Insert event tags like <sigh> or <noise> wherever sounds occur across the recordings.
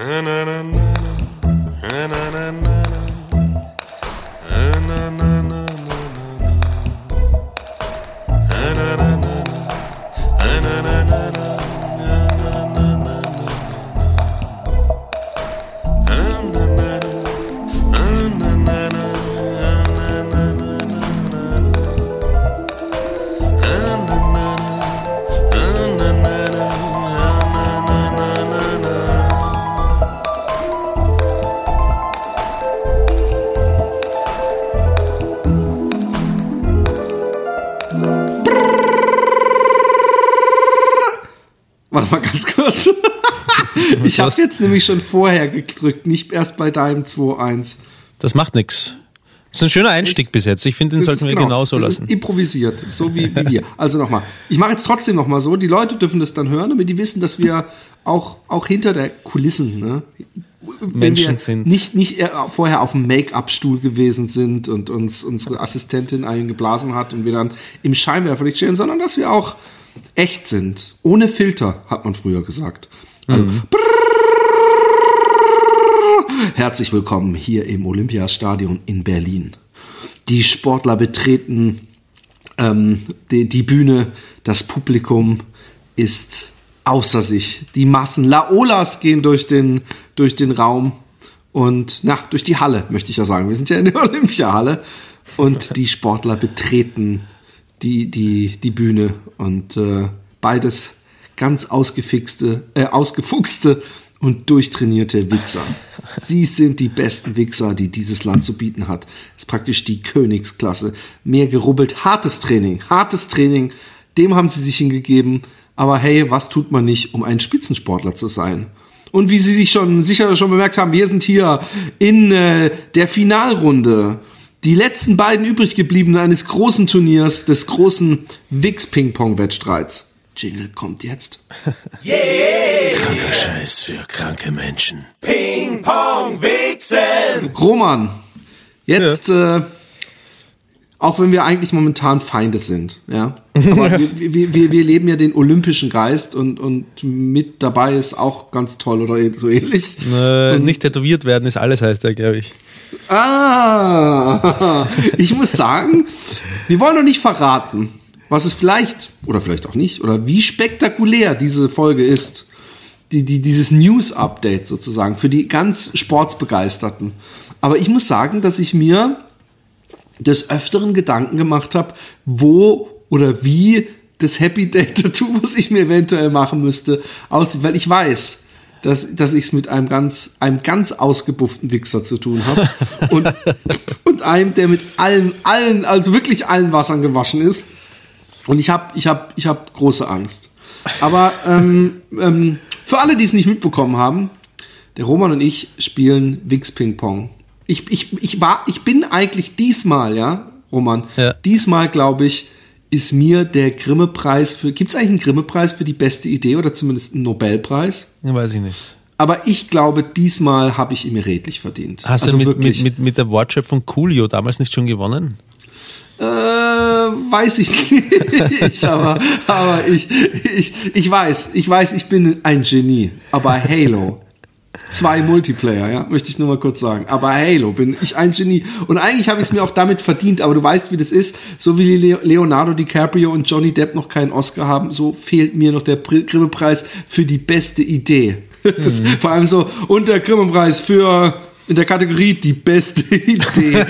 Warte ich habe jetzt nämlich schon vorher gedrückt, nicht erst bei deinem 2-1. Das macht nichts. Das ist ein schöner Einstieg bis jetzt. Ich finde, den Das sollten wir genau, genauso das lassen. Ist improvisiert, so wie, wie <laughs> wir. Also nochmal. Ich mache jetzt trotzdem nochmal so. Die Leute dürfen das dann hören, damit die wissen, dass wir auch, auch hinter der Kulissen, ne, Menschen sind. Nicht, nicht vorher auf dem Make-up-Stuhl gewesen sind und uns unsere Assistentin eingeblasen hat und wir dann im Scheinwerferlicht stehen, sondern dass wir auch echt sind. Ohne Filter, hat man früher gesagt. Also, Herzlich willkommen hier im Olympiastadion in Berlin. Die Sportler betreten ähm, die, die Bühne, das Publikum ist außer sich. Die Massen Laolas gehen durch den, durch den Raum und na, durch die Halle, möchte ich ja sagen. Wir sind ja in der <laughs> Olympiahalle und die Sportler betreten die, die, die Bühne und äh, beides ganz ausgefixte, äh, ausgefuchste und durchtrainierte Wichser. Sie sind die besten Wichser, die dieses Land zu bieten hat. ist praktisch die Königsklasse. Mehr gerubbelt, hartes Training, hartes Training, dem haben sie sich hingegeben. Aber hey, was tut man nicht, um ein Spitzensportler zu sein? Und wie Sie sich schon sicher schon bemerkt haben, wir sind hier in äh, der Finalrunde. Die letzten beiden übrig gebliebenen eines großen Turniers, des großen Wix-Ping-Pong-Wettstreits. Jingle kommt jetzt. <laughs> Kranker Scheiß für kranke Menschen. Ping Pong Wichsen. Roman, jetzt, äh, auch wenn wir eigentlich momentan Feinde sind, ja, <laughs> aber wir, wir, wir, wir leben ja den olympischen Geist und, und mit dabei ist auch ganz toll oder so ähnlich. Äh, nicht tätowiert werden ist alles, heißt er, glaube ich. Ah, <laughs> ich muss sagen, wir wollen noch nicht verraten, was es vielleicht oder vielleicht auch nicht oder wie spektakulär diese Folge ist. Die, die, dieses News-Update sozusagen für die ganz Sportsbegeisterten. Aber ich muss sagen, dass ich mir des Öfteren Gedanken gemacht habe, wo oder wie das Happy Day Tattoo, <laughs> was ich mir eventuell machen müsste, aussieht, weil ich weiß, dass, dass ich es mit einem ganz, einem ganz ausgebufften Wichser zu tun habe <laughs> und, und einem, der mit allen, allen, also wirklich allen Wassern gewaschen ist. Und ich habe ich hab, ich hab große Angst. Aber ähm, ähm, für alle, die es nicht mitbekommen haben, der Roman und ich spielen Wix Ping Pong. Ich, ich, ich, war, ich bin eigentlich diesmal, ja, Roman, Ja. diesmal glaube ich, ist mir der Grimme-Preis für. Gibt es eigentlich einen Grimme-Preis für die beste Idee oder zumindest einen Nobelpreis? Weiß ich nicht. Aber ich glaube, diesmal habe ich ihn mir redlich verdient. Hast also du mit, mit, mit, mit der Wortschöpfung Coolio damals nicht schon gewonnen? Äh, weiß ich nicht, <laughs> aber, aber ich, ich, ich weiß, ich weiß, ich bin ein Genie. Aber Halo, zwei Multiplayer, ja, möchte ich nur mal kurz sagen. Aber Halo bin ich ein Genie. Und eigentlich habe ich es mir auch damit verdient, aber du weißt, wie das ist. So wie Le- Leonardo DiCaprio und Johnny Depp noch keinen Oscar haben, so fehlt mir noch der Grimme-Preis für die beste Idee. <laughs> Das, Vor allem so, und der Grimme-Preis für in der Kategorie die beste <laughs> Idee.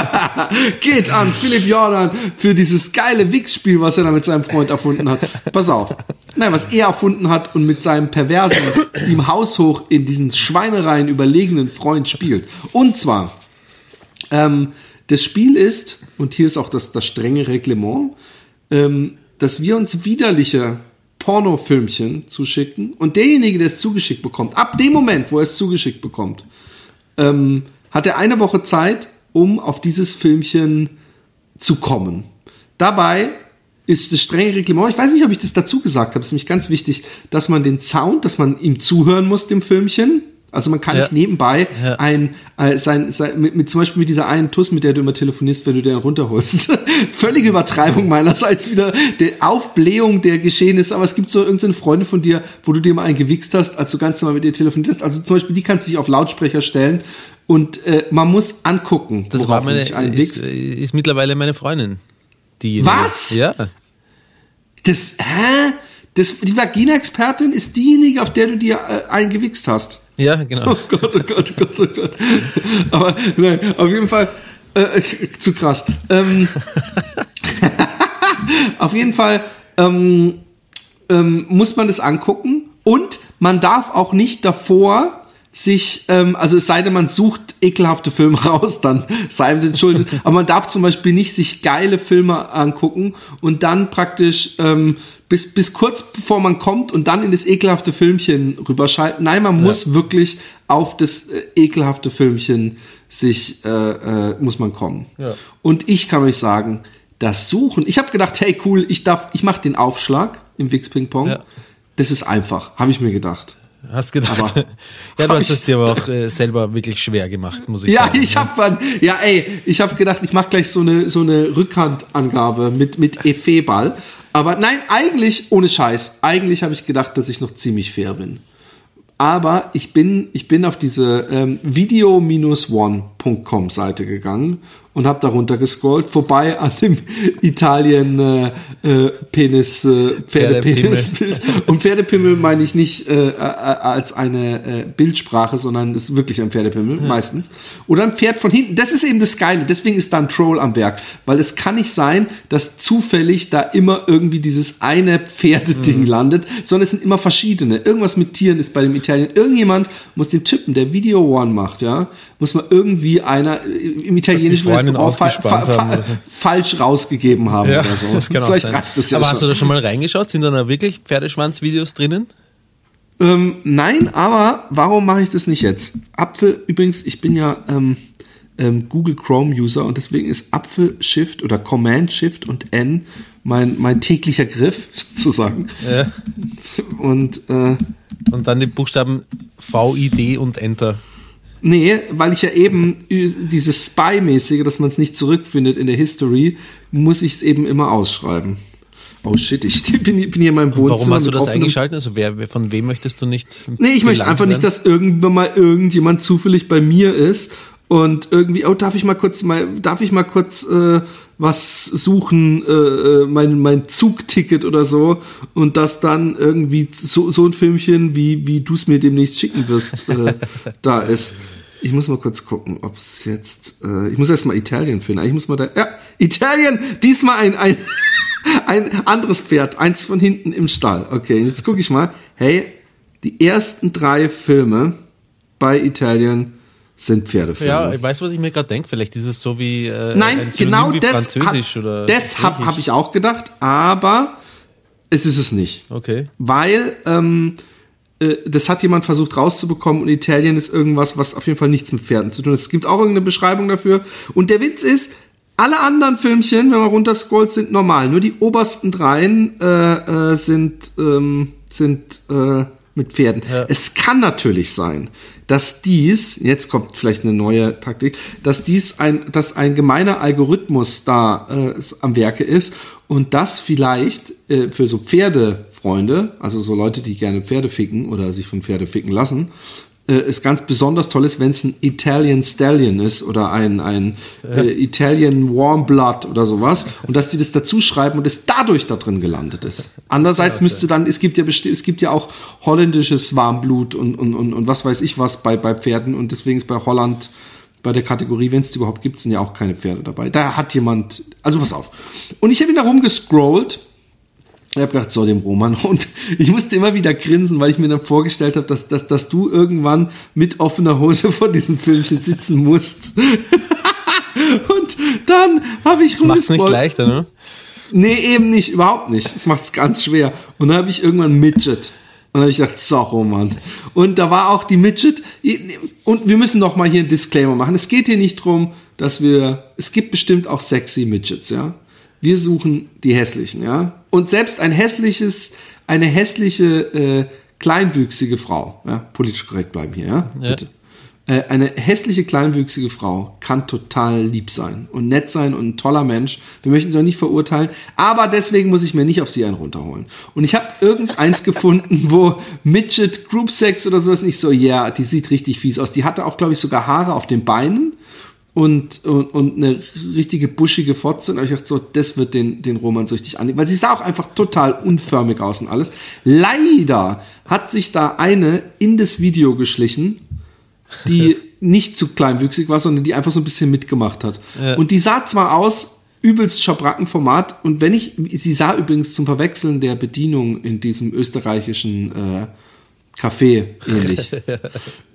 <laughs> Geht an Philipp Jordan für dieses geile Wix-Spiel, was er da mit seinem Freund erfunden hat. Pass auf. Nein, was er erfunden hat und mit seinem perversen, ihm haushoch in diesen Schweinereien überlegenen Freund spielt. Und zwar, ähm, das Spiel ist, und hier ist auch das, das strenge Reglement, ähm, dass wir uns widerliche Pornofilmchen zuschicken und derjenige, der es zugeschickt bekommt, ab dem Moment, wo er es zugeschickt bekommt, ähm, hat er eine Woche Zeit, um auf dieses Filmchen zu kommen. Dabei ist das strenge Reglement, ich weiß nicht, ob ich das dazu gesagt habe, ist nämlich ganz wichtig, dass man den Sound, dass man ihm zuhören muss, dem Filmchen, Also man kann Ja. nicht nebenbei Ja. ein, äh, sein, sein mit, mit zum Beispiel mit dieser einen Tuss, mit der du immer telefonierst, wenn du den runterholst. <laughs> Völlige Übertreibung meinerseits wieder, die Aufblähung der Geschehnisse. Aber es gibt so irgendeine Freunde von dir, wo du dir mal einen gewichst hast, als du ganz normal mit ihr telefoniert hast. Also zum Beispiel, die kannst du dich auf Lautsprecher stellen und äh, man muss angucken, Das war meine, ist, wichst. ist mittlerweile meine Freundin. Diejenige. Was? Ja. Das, hä? Das, die Vagina-Expertin ist diejenige, auf der du dir äh, eingewichst hast. Ja, genau. Oh Gott, oh Gott, oh Gott, oh Gott. Aber nein, auf jeden Fall äh, zu krass. Ähm, <laughs> auf jeden Fall ähm, ähm, muss man das angucken und man darf auch nicht davor sich, ähm, also es sei denn, man sucht ekelhafte Filme <laughs> raus, dann sei ihm entschuldigt. Aber man darf zum Beispiel nicht sich geile Filme angucken und dann praktisch ähm, bis, bis kurz bevor man kommt und dann in das ekelhafte Filmchen rüberschalten. Nein, man muss wirklich auf das äh, ekelhafte Filmchen sich, äh, äh, muss man kommen. Ja. Und ich kann euch sagen, das Suchen, ich habe gedacht, hey cool, ich darf, ich mache den Aufschlag im Wix Ping Pong. Ja. Das ist einfach, habe ich mir gedacht. Hast gedacht. Aber- <laughs> ja, du Hab hast es dir aber auch äh, selber wirklich schwer gemacht, muss ich Ja, sagen. ich habe ja, ey, ich habe gedacht, ich mache gleich so eine so eine Rückhandangabe mit mit Efeball. Aber nein, eigentlich ohne Scheiß. Eigentlich habe ich gedacht, dass ich noch ziemlich fair bin. Aber ich bin ich bin auf diese ähm, video-one.com Seite gegangen und habe darunter gescrollt, vorbei an dem Italien äh, äh, Penis äh, Pferdepenisbild. Und Pferdepimmel meine ich nicht äh, äh, als eine äh, Bildsprache, sondern ist wirklich ein Pferdepimmel meistens. Oder ein Pferd von hinten. Das ist eben das Geile. Deswegen ist da ein Troll am Werk, weil es kann nicht sein, dass zufällig da immer irgendwie dieses eine Pferdeding landet, sondern es sind immer verschiedene. Irgendwas mit Tieren ist bei dem Italien. Irgendjemand muss dem Typen, der Video One macht, ja, muss man irgendwie einer äh, im italienischen Restaurant fa fa so. falsch rausgegeben haben Ja, oder so. das kann auch Vielleicht sein. reicht das ja aber schon. hast du da schon mal reingeschaut? Sind da noch wirklich Pferdeschwanz-Videos drinnen? Ähm, nein, aber warum mache ich das nicht jetzt? Apfel, übrigens, ich bin ja ähm, ähm, Google Chrome User und deswegen ist Apfel Shift oder Command Shift und N mein, mein täglicher Griff <laughs> sozusagen. Ja. Und äh, Und dann die Buchstaben VID und Enter. Nee, weil ich ja eben dieses Spy-mäßige, dass man es nicht zurückfindet in der History, muss ich es eben immer ausschreiben. Oh shit, ich <laughs> bin, bin hier in meinem Wohnzimmer. Warum hast du das eingeschaltet? Also wer, wer- von wem möchtest du nicht? Nee, ich möchte einfach nicht, werden? dass irgendwann mal irgendjemand zufällig bei mir ist und irgendwie, oh, darf ich mal kurz mal, darf ich mal kurz äh, was suchen, äh, äh, mein, mein Zugticket oder so und das dann irgendwie so, so ein Filmchen, wie, wie du es mir demnächst schicken wirst, äh, <laughs> da ist. Ich muss mal kurz gucken, ob es jetzt, äh, ich muss erst mal Italien finden. Ich muss mal da, ja, Italien, diesmal ein, ein, <laughs> ein anderes Pferd, eins von hinten im Stall. Okay, jetzt gucke ich mal. Hey, die ersten drei Filme bei Italien sind Pferdefilme. Ja, ich weiß, was ich mir gerade denke. Vielleicht ist es so wie äh, Nein, genau wie das, Französisch oder das habe hab ich auch gedacht, aber es ist es nicht. Okay. Weil ähm, äh, das hat jemand versucht rauszubekommen und Italien ist irgendwas, was auf jeden Fall nichts mit Pferden zu tun hat. Es gibt auch irgendeine Beschreibung dafür. Und der Witz ist, alle anderen Filmchen, wenn man runterscrollt, sind normal. Nur die obersten dreien äh, äh, sind, ähm, sind äh, mit Pferden. Es kann natürlich sein, dass dies, jetzt kommt vielleicht eine neue Taktik, dass dies ein, dass ein gemeiner Algorithmus da äh, am Werke ist und das vielleicht äh, für so Pferdefreunde, also so Leute, die gerne Pferde ficken oder sich von Pferde ficken lassen, es ganz besonders toll ist, wenn es ein Italian Stallion ist oder ein, ein äh, Italian Warm Blood oder sowas und dass die das dazu schreiben und es dadurch da drin gelandet ist. Andererseits müsste dann, es gibt ja es gibt ja auch holländisches Warmblut und, und, und, und was weiß ich was bei, bei Pferden und deswegen ist bei Holland bei der Kategorie, wenn es die überhaupt gibt, sind ja auch keine Pferde dabei. Da hat jemand, also pass auf. Und ich habe ihn da rumgescrollt ich habe gedacht, so dem Roman. <laughs> Und ich musste immer wieder grinsen, weil ich mir dann vorgestellt habe, dass, dass, dass du irgendwann mit offener Hose vor diesem Filmchen sitzen musst. <laughs> und dann habe ich Macht's nicht leichter, ne? Nee, eben nicht, überhaupt nicht. Das macht's ganz schwer. Und dann habe ich irgendwann Midget. Und dann habe ich gedacht, so, Roman. Und da war auch die Midget. Und wir müssen noch mal hier einen Disclaimer machen. Es geht hier nicht drum, dass wir, es gibt bestimmt auch sexy Midgets, ja. Wir suchen die hässlichen, ja. Und selbst ein hässliches, eine hässliche äh, kleinwüchsige Frau, ja, politisch korrekt bleiben hier, ja, ja. bitte. Äh, eine hässliche, kleinwüchsige Frau kann total lieb sein und nett sein und ein toller Mensch. Wir möchten sie auch nicht verurteilen, aber deswegen muss ich mir nicht auf sie einen runterholen. Und ich habe irgendeins <laughs> gefunden, wo Midget Group Sex oder sowas nicht so, ja, yeah, die sieht richtig fies aus. Die hatte auch, glaube ich, sogar Haare auf den Beinen und, und, und eine richtige buschige Fotze. Und ich dachte so, das wird den, den Roman so richtig annehmen. Weil sie sah auch einfach total unförmig aus und alles. Leider hat sich da eine in das Video geschlichen die <laughs> nicht zu kleinwüchsig war, sondern die einfach so ein bisschen mitgemacht hat. Ja. Und die sah zwar aus, übelst Schabrackenformat, und wenn ich, sie sah übrigens zum Verwechseln der Bedienung in diesem österreichischen äh, Kaffee <laughs> ähnlich,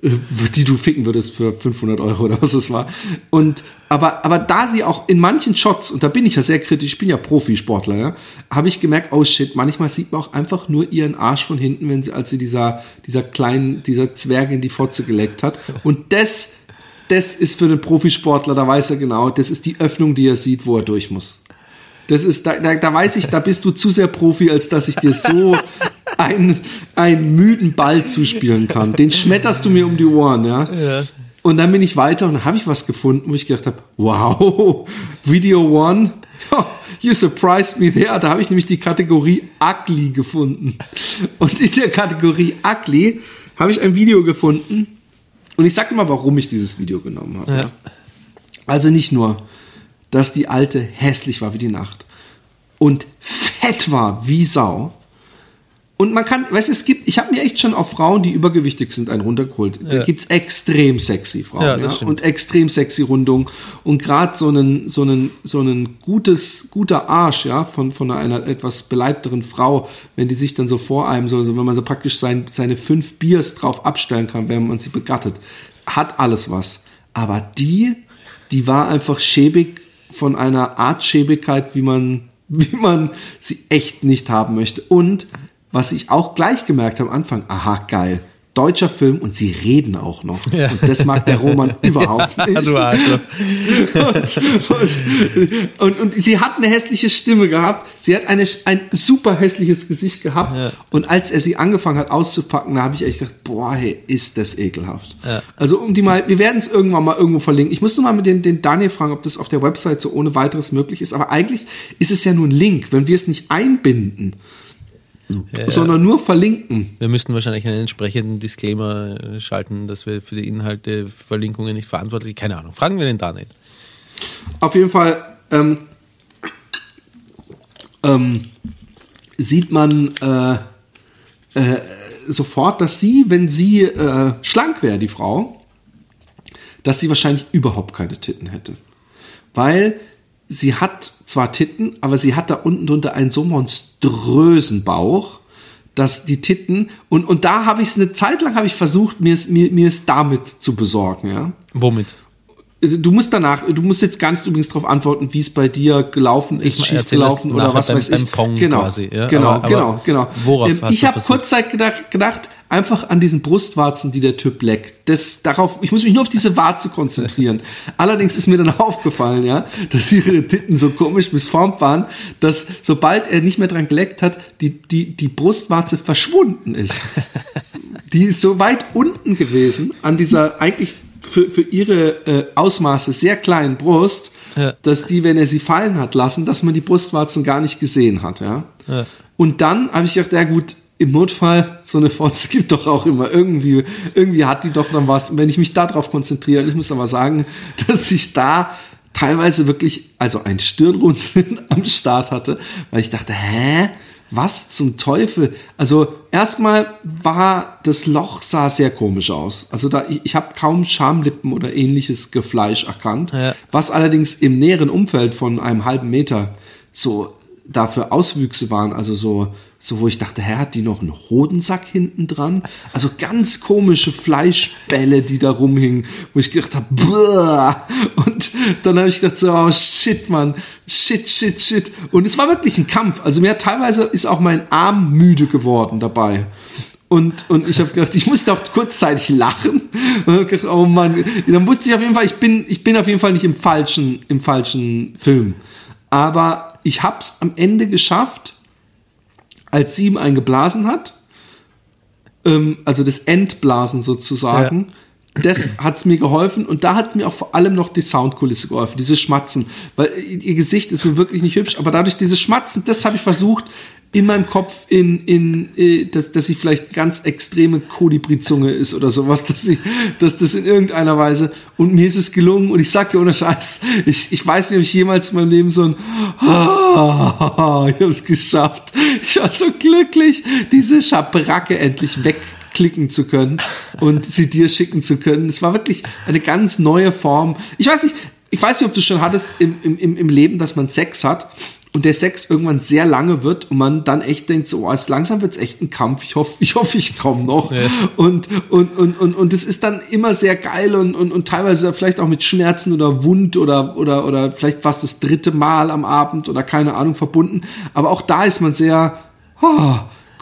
die du ficken würdest für 500 Euro oder was es war. Und aber aber da sie auch in manchen Shots und da bin ich ja sehr kritisch, ich bin ja Profisportler, ja, habe ich gemerkt, oh shit, manchmal sieht man auch einfach nur ihren Arsch von hinten, wenn sie als sie dieser dieser kleinen dieser Zwerg in die Fotze geleckt hat. Und das das ist für einen Profisportler, da weiß er genau, das ist die Öffnung, die er sieht, wo er durch muss. Das ist, da, da, da weiß ich, da bist du zu sehr Profi, als dass ich dir so <laughs> einen, einen müden Ball zuspielen kann. Den schmetterst du mir um die Ohren, ja. ja. Und dann bin ich weiter und dann habe ich was gefunden, wo ich gedacht habe, wow, Video One, you surprised me there. Da habe ich nämlich die Kategorie Ugly gefunden. Und in der Kategorie Ugly habe ich ein Video gefunden. Und ich sage mal, warum ich dieses Video genommen habe. Ja. Also nicht nur dass die alte hässlich war wie die Nacht und fett war wie Sau. Und man kann, weißt du, es gibt, ich habe mir echt schon auf Frauen, die übergewichtig sind, einen runtergeholt. Ja. Da gibt's extrem sexy Frauen ja, ja? und extrem sexy Rundung. Und gerade so einen, so einen, so einen gutes, guter Arsch, ja, von, von einer etwas beleibteren Frau, wenn die sich dann so vor einem, so, so wenn man so praktisch sein, seine fünf Biers drauf abstellen kann, wenn man sie begattet, hat alles was. Aber die, die war einfach schäbig von einer Art Schäbigkeit, wie man, <laughs> wie man sie echt nicht haben möchte. Und was ich auch gleich gemerkt habe am Anfang, aha, geil deutscher Film und sie reden auch noch. Ja. Und das mag der Roman <laughs> überhaupt nicht. du Arschloch. Und, und, und, sie hat eine hässliche Stimme gehabt. Sie hat eine, ein super hässliches Gesicht gehabt. Ja. Und als er sie angefangen hat auszupacken, da habe ich echt gedacht, boah, hey, ist das ekelhaft. Ja. Also um die mal, wir werden es irgendwann mal irgendwo verlinken. Ich musste mal mit den, den Daniel fragen, ob das auf der Website so ohne weiteres möglich ist. Aber eigentlich ist es ja nur ein Link. Wenn wir es nicht einbinden, ja, sondern nur verlinken. Wir müssten wahrscheinlich einen entsprechenden Disclaimer schalten, dass wir für die Inhalte Verlinkungen nicht verantwortlich. Keine Ahnung. Fragen wir den Daniel. Auf jeden Fall ähm, ähm, sieht man äh, äh, sofort, dass sie, wenn sie äh, schlank wäre, die Frau, dass sie wahrscheinlich überhaupt keine Titten hätte. Weil sie hat zwar Titten, aber sie hat da unten drunter einen so monströsen Bauch, dass die Titten und und da habe ich es eine Zeit lang habe ich versucht mir es mir, mir damit zu besorgen, ja. Womit? Du musst danach, du musst jetzt gar nicht übrigens darauf antworten, wie es bei dir gelaufen ist, ich schief gelaufen oder was beim, weiß ich. Pong genau, quasi, ja? genau, aber, genau, genau. Worauf ähm, hast ich habe kurzzeit gedacht, gedacht, einfach an diesen Brustwarzen, die der Typ leckt. Das darauf, ich muss mich nur auf diese Warze konzentrieren. <laughs> Allerdings ist mir dann <laughs> aufgefallen, ja, dass ihre Titten so komisch missformt waren, dass sobald er nicht mehr dran geleckt hat, die die die Brustwarze verschwunden ist. <laughs> Die ist so weit unten gewesen an dieser eigentlich für, für ihre äh, Ausmaße sehr kleinen Brust, ja. dass die, wenn er sie fallen hat lassen, dass man die Brustwarzen gar nicht gesehen hat. Ja? ja. Und dann habe ich gedacht, ja gut, im Notfall, so eine Fotze <laughs> gibt doch auch immer irgendwie, irgendwie hat die doch dann was. Und wenn ich mich darauf konzentriere, ich muss aber sagen, <laughs> dass ich da teilweise wirklich, also ein Stirnrunzeln <laughs> am Start hatte, weil ich dachte, hä? Was zum Teufel? Also erstmal war das Loch sah sehr komisch aus. Also da ich, ich habe kaum Schamlippen oder ähnliches Gefleisch erkannt, ja. was allerdings im näheren Umfeld von einem halben Meter so dafür Auswüchse waren, also so so wo ich dachte, hä, hat die noch einen Hodensack hinten dran? Also ganz komische Fleischbälle, die da rumhingen, wo ich gedacht habe, und dann habe ich gedacht so, oh shit, Mann, shit, shit, shit. Und es war wirklich ein Kampf. Also mir teilweise ist auch mein Arm müde geworden dabei. Und, und ich habe gedacht, ich musste auch kurzzeitig lachen. Und gedacht, oh Mann, dann wusste ich auf jeden Fall, ich bin, ich bin auf jeden Fall nicht im falschen, im falschen Film. Aber ich hab's am Ende geschafft, als sie ihm einen geblasen hat, ähm, also das Endblasen sozusagen. Ja das hat's mir geholfen und da hat mir auch vor allem noch die Soundkulisse geholfen, dieses Schmatzen, weil ihr Gesicht ist so wirklich nicht hübsch, aber dadurch dieses Schmatzen, das habe ich versucht in meinem Kopf in, in, in äh, dass, dass sie vielleicht ganz extreme Kolibrizunge ist oder sowas, <laughs> dass sie, dass das in irgendeiner Weise und mir ist es gelungen und ich sag dir ohne Scheiß, ich, ich weiß nicht, ob ich jemals in meinem Leben so ein ah, <laughs> ich habe es geschafft. Ich war so glücklich, diese Schabracke endlich weg klicken zu können und sie dir schicken zu können. Es war wirklich eine ganz neue Form. Ich weiß nicht, ich weiß nicht, ob du schon hattest im, im, im Leben, dass man Sex hat und der Sex irgendwann sehr lange wird und man dann echt denkt, so, oh, langsam wird es echt ein Kampf. Ich hoffe, ich hoffe, ich komme noch. Ja. Und, und, und, und, und es ist dann immer sehr geil und, und, und teilweise vielleicht auch mit Schmerzen oder Wund oder, oder, oder vielleicht es das dritte Mal am Abend oder keine Ahnung verbunden. Aber auch da ist man sehr, oh,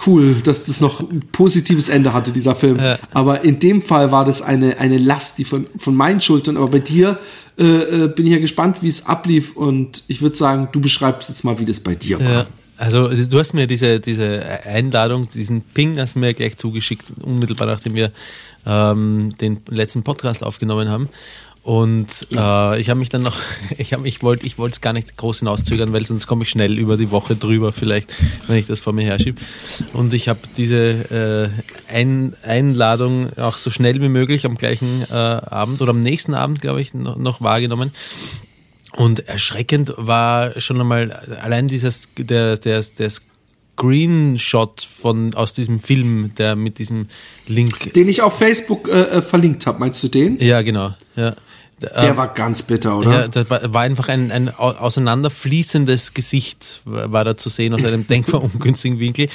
cool, dass das noch ein positives Ende hatte, dieser Film. Ja. Aber in dem Fall war das eine, eine Last, die von, von meinen Schultern, aber bei dir äh, äh bin ich ja gespannt, wie es ablief und ich würde sagen, du beschreibst jetzt mal, wie das bei dir war. Ja. Also du hast mir diese, diese Einladung, diesen Ping hast du mir gleich zugeschickt, unmittelbar nachdem wir ähm, den letzten Podcast aufgenommen haben. Und äh, ich habe mich dann noch, <laughs> ich ich wollte, es gar nicht groß hinauszögern, weil sonst komme ich schnell über die Woche drüber, vielleicht, wenn ich das vor mir herschiebe. Und ich habe diese äh, Ein Einladung auch so schnell wie möglich am gleichen äh, Abend oder am nächsten Abend, glaube ich, noch, noch wahrgenommen. Und erschreckend war schon einmal allein dieses, der, der, der Screenshot von, aus diesem Film, der mit diesem Link. Den ich auf Facebook äh, äh verlinkt habe, meinst du den? Ja, genau. Ja. Der ähm, war ganz bitter, oder? Ja, das war einfach ein, ein auseinanderfließendes Gesicht, war da zu sehen aus einem <laughs> denkbar ungünstigen Winkel.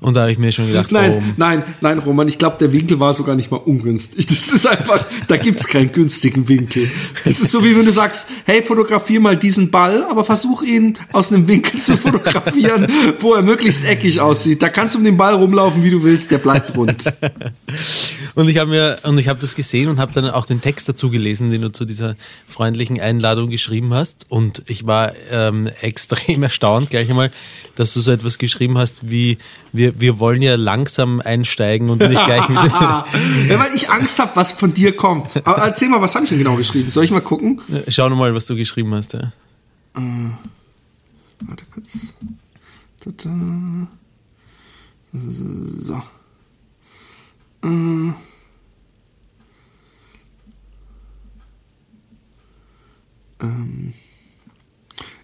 Und da habe ich mir schon gedacht, nein, warum? nein, nein, Roman, ich glaube, der Winkel war sogar nicht mal ungünstig. Das ist einfach, da gibt's keinen günstigen Winkel. Das ist so wie wenn du sagst, hey, fotografier mal diesen Ball, aber versuch ihn aus einem Winkel zu fotografieren, wo er möglichst eckig aussieht. Da kannst du um den Ball rumlaufen, wie du willst, der bleibt rund. <laughs> und ich habe mir und ich habe das gesehen und habe dann auch den Text dazu gelesen, den du zu dieser freundlichen Einladung geschrieben hast. Und ich war ähm, <laughs> extrem erstaunt gleich einmal, dass du so etwas geschrieben hast wie wir wir, wollen ja langsam einsteigen und nicht gleich mit. <laughs> <laughs> ja, weil ich Angst habe, was von dir kommt. Aber erzähl mal, was habe ich denn genau geschrieben? Soll ich mal gucken? Schau noch mal, was du geschrieben hast. Ja. Äh, warte kurz. Tada. So. Äh. Ähm.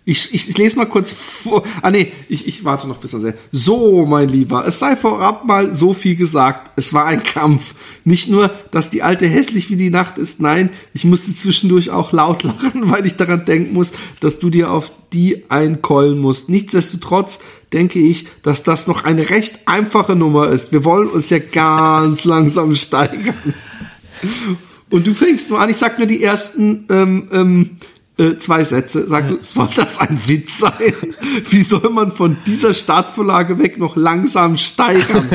Ich, ich, ich lese mal kurz vor. Ah nee, ich, ich warte noch bis er. So, mein Lieber, es sei vorab mal so viel gesagt. Es war ein Kampf. Nicht nur, dass die alte hässlich wie die Nacht ist, nein, ich musste zwischendurch auch laut <laughs> lachen, weil ich daran denken muss, dass du dir auf die einkeulen musst. Nichtsdestotrotz denke ich, dass das noch eine recht einfache Nummer ist. Wir wollen uns ja ganz langsam steigern. <laughs> Und du fängst nur an, ich sag nur die ersten ähm, ähm, äh, zwei Sätze. Sagst du, soll das ein Witz sein? <laughs> Wie soll man von dieser Startvorlage weg noch langsam steigern?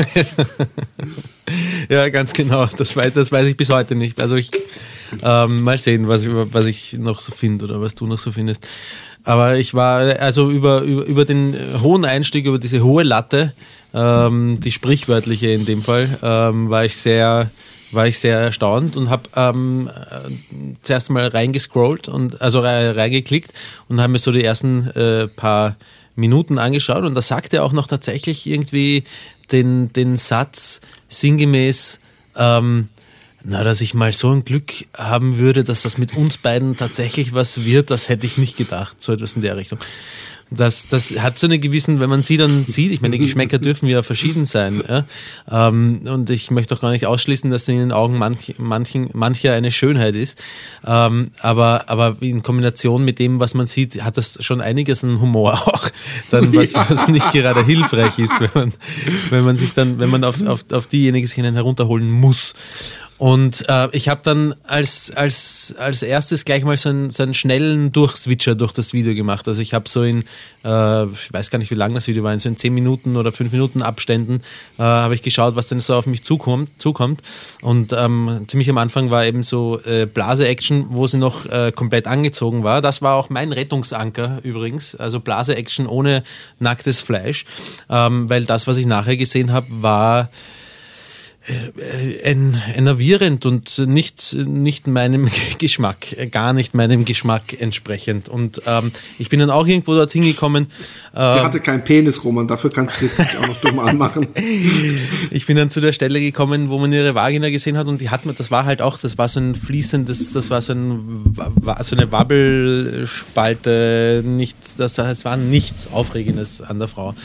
<laughs> ja, ganz genau. Das weiß, das weiß ich bis heute nicht. Also ich ähm, mal sehen, was, was ich noch so finde oder was du noch so findest. Aber ich war also über, über, über den hohen Einstieg, über diese hohe Latte, ähm, die sprichwörtliche in dem Fall, ähm, war ich sehr war ich sehr erstaunt und habe ähm, äh, zuerst mal reingescrollt und also reingeklickt und habe mir so die ersten äh, paar Minuten angeschaut und da sagt er auch noch tatsächlich irgendwie den, den Satz sinngemäß, ähm, na, dass ich mal so ein Glück haben würde, dass das mit uns beiden tatsächlich was wird, das hätte ich nicht gedacht, so etwas in der Richtung. Das, das hat so eine gewissen, wenn man sie dann sieht, ich meine, die Geschmäcker dürfen ja verschieden sein. Ja? Ähm, und ich möchte auch gar nicht ausschließen, dass in den Augen manch, manchen, mancher eine Schönheit ist. Ähm, aber, aber in Kombination mit dem, was man sieht, hat das schon einiges an Humor <laughs> auch. Dann, was, ja. was nicht gerade hilfreich ist, wenn man, wenn man sich dann, wenn man auf, auf, auf diejenigen sich herunterholen muss. Und äh, ich habe dann als, als, als erstes gleich mal so einen, so einen schnellen Durchswitcher durch das Video gemacht. Also ich habe so in, äh, ich weiß gar nicht, wie lang das Video war, in so in 10 Minuten oder 5 Minuten Abständen äh, habe ich geschaut, was denn so auf mich zukommt. zukommt. Und ähm, ziemlich am Anfang war eben so äh, Blase-Action, wo sie noch äh, komplett angezogen war. Das war auch mein Rettungsanker übrigens. Also Blase-Action ohne nacktes Fleisch. Ähm, weil das, was ich nachher gesehen habe, war enervierend und nicht, nicht meinem <laughs> Geschmack, äh, gar nicht meinem Geschmack entsprechend. Und ähm, ich bin dann auch irgendwo dorthin gekommen. Sie ähm, hatte keinen Penis, Roman, dafür kannst du dich auch noch dumm anmachen. <laughs> ich bin dann zu der Stelle gekommen, wo man ihre Vagina gesehen hat und die hat man, das war halt auch, das war so ein fließendes, das war so, ein, so eine Wabbelspalte, nichts, das, das war nichts Aufregendes an der Frau.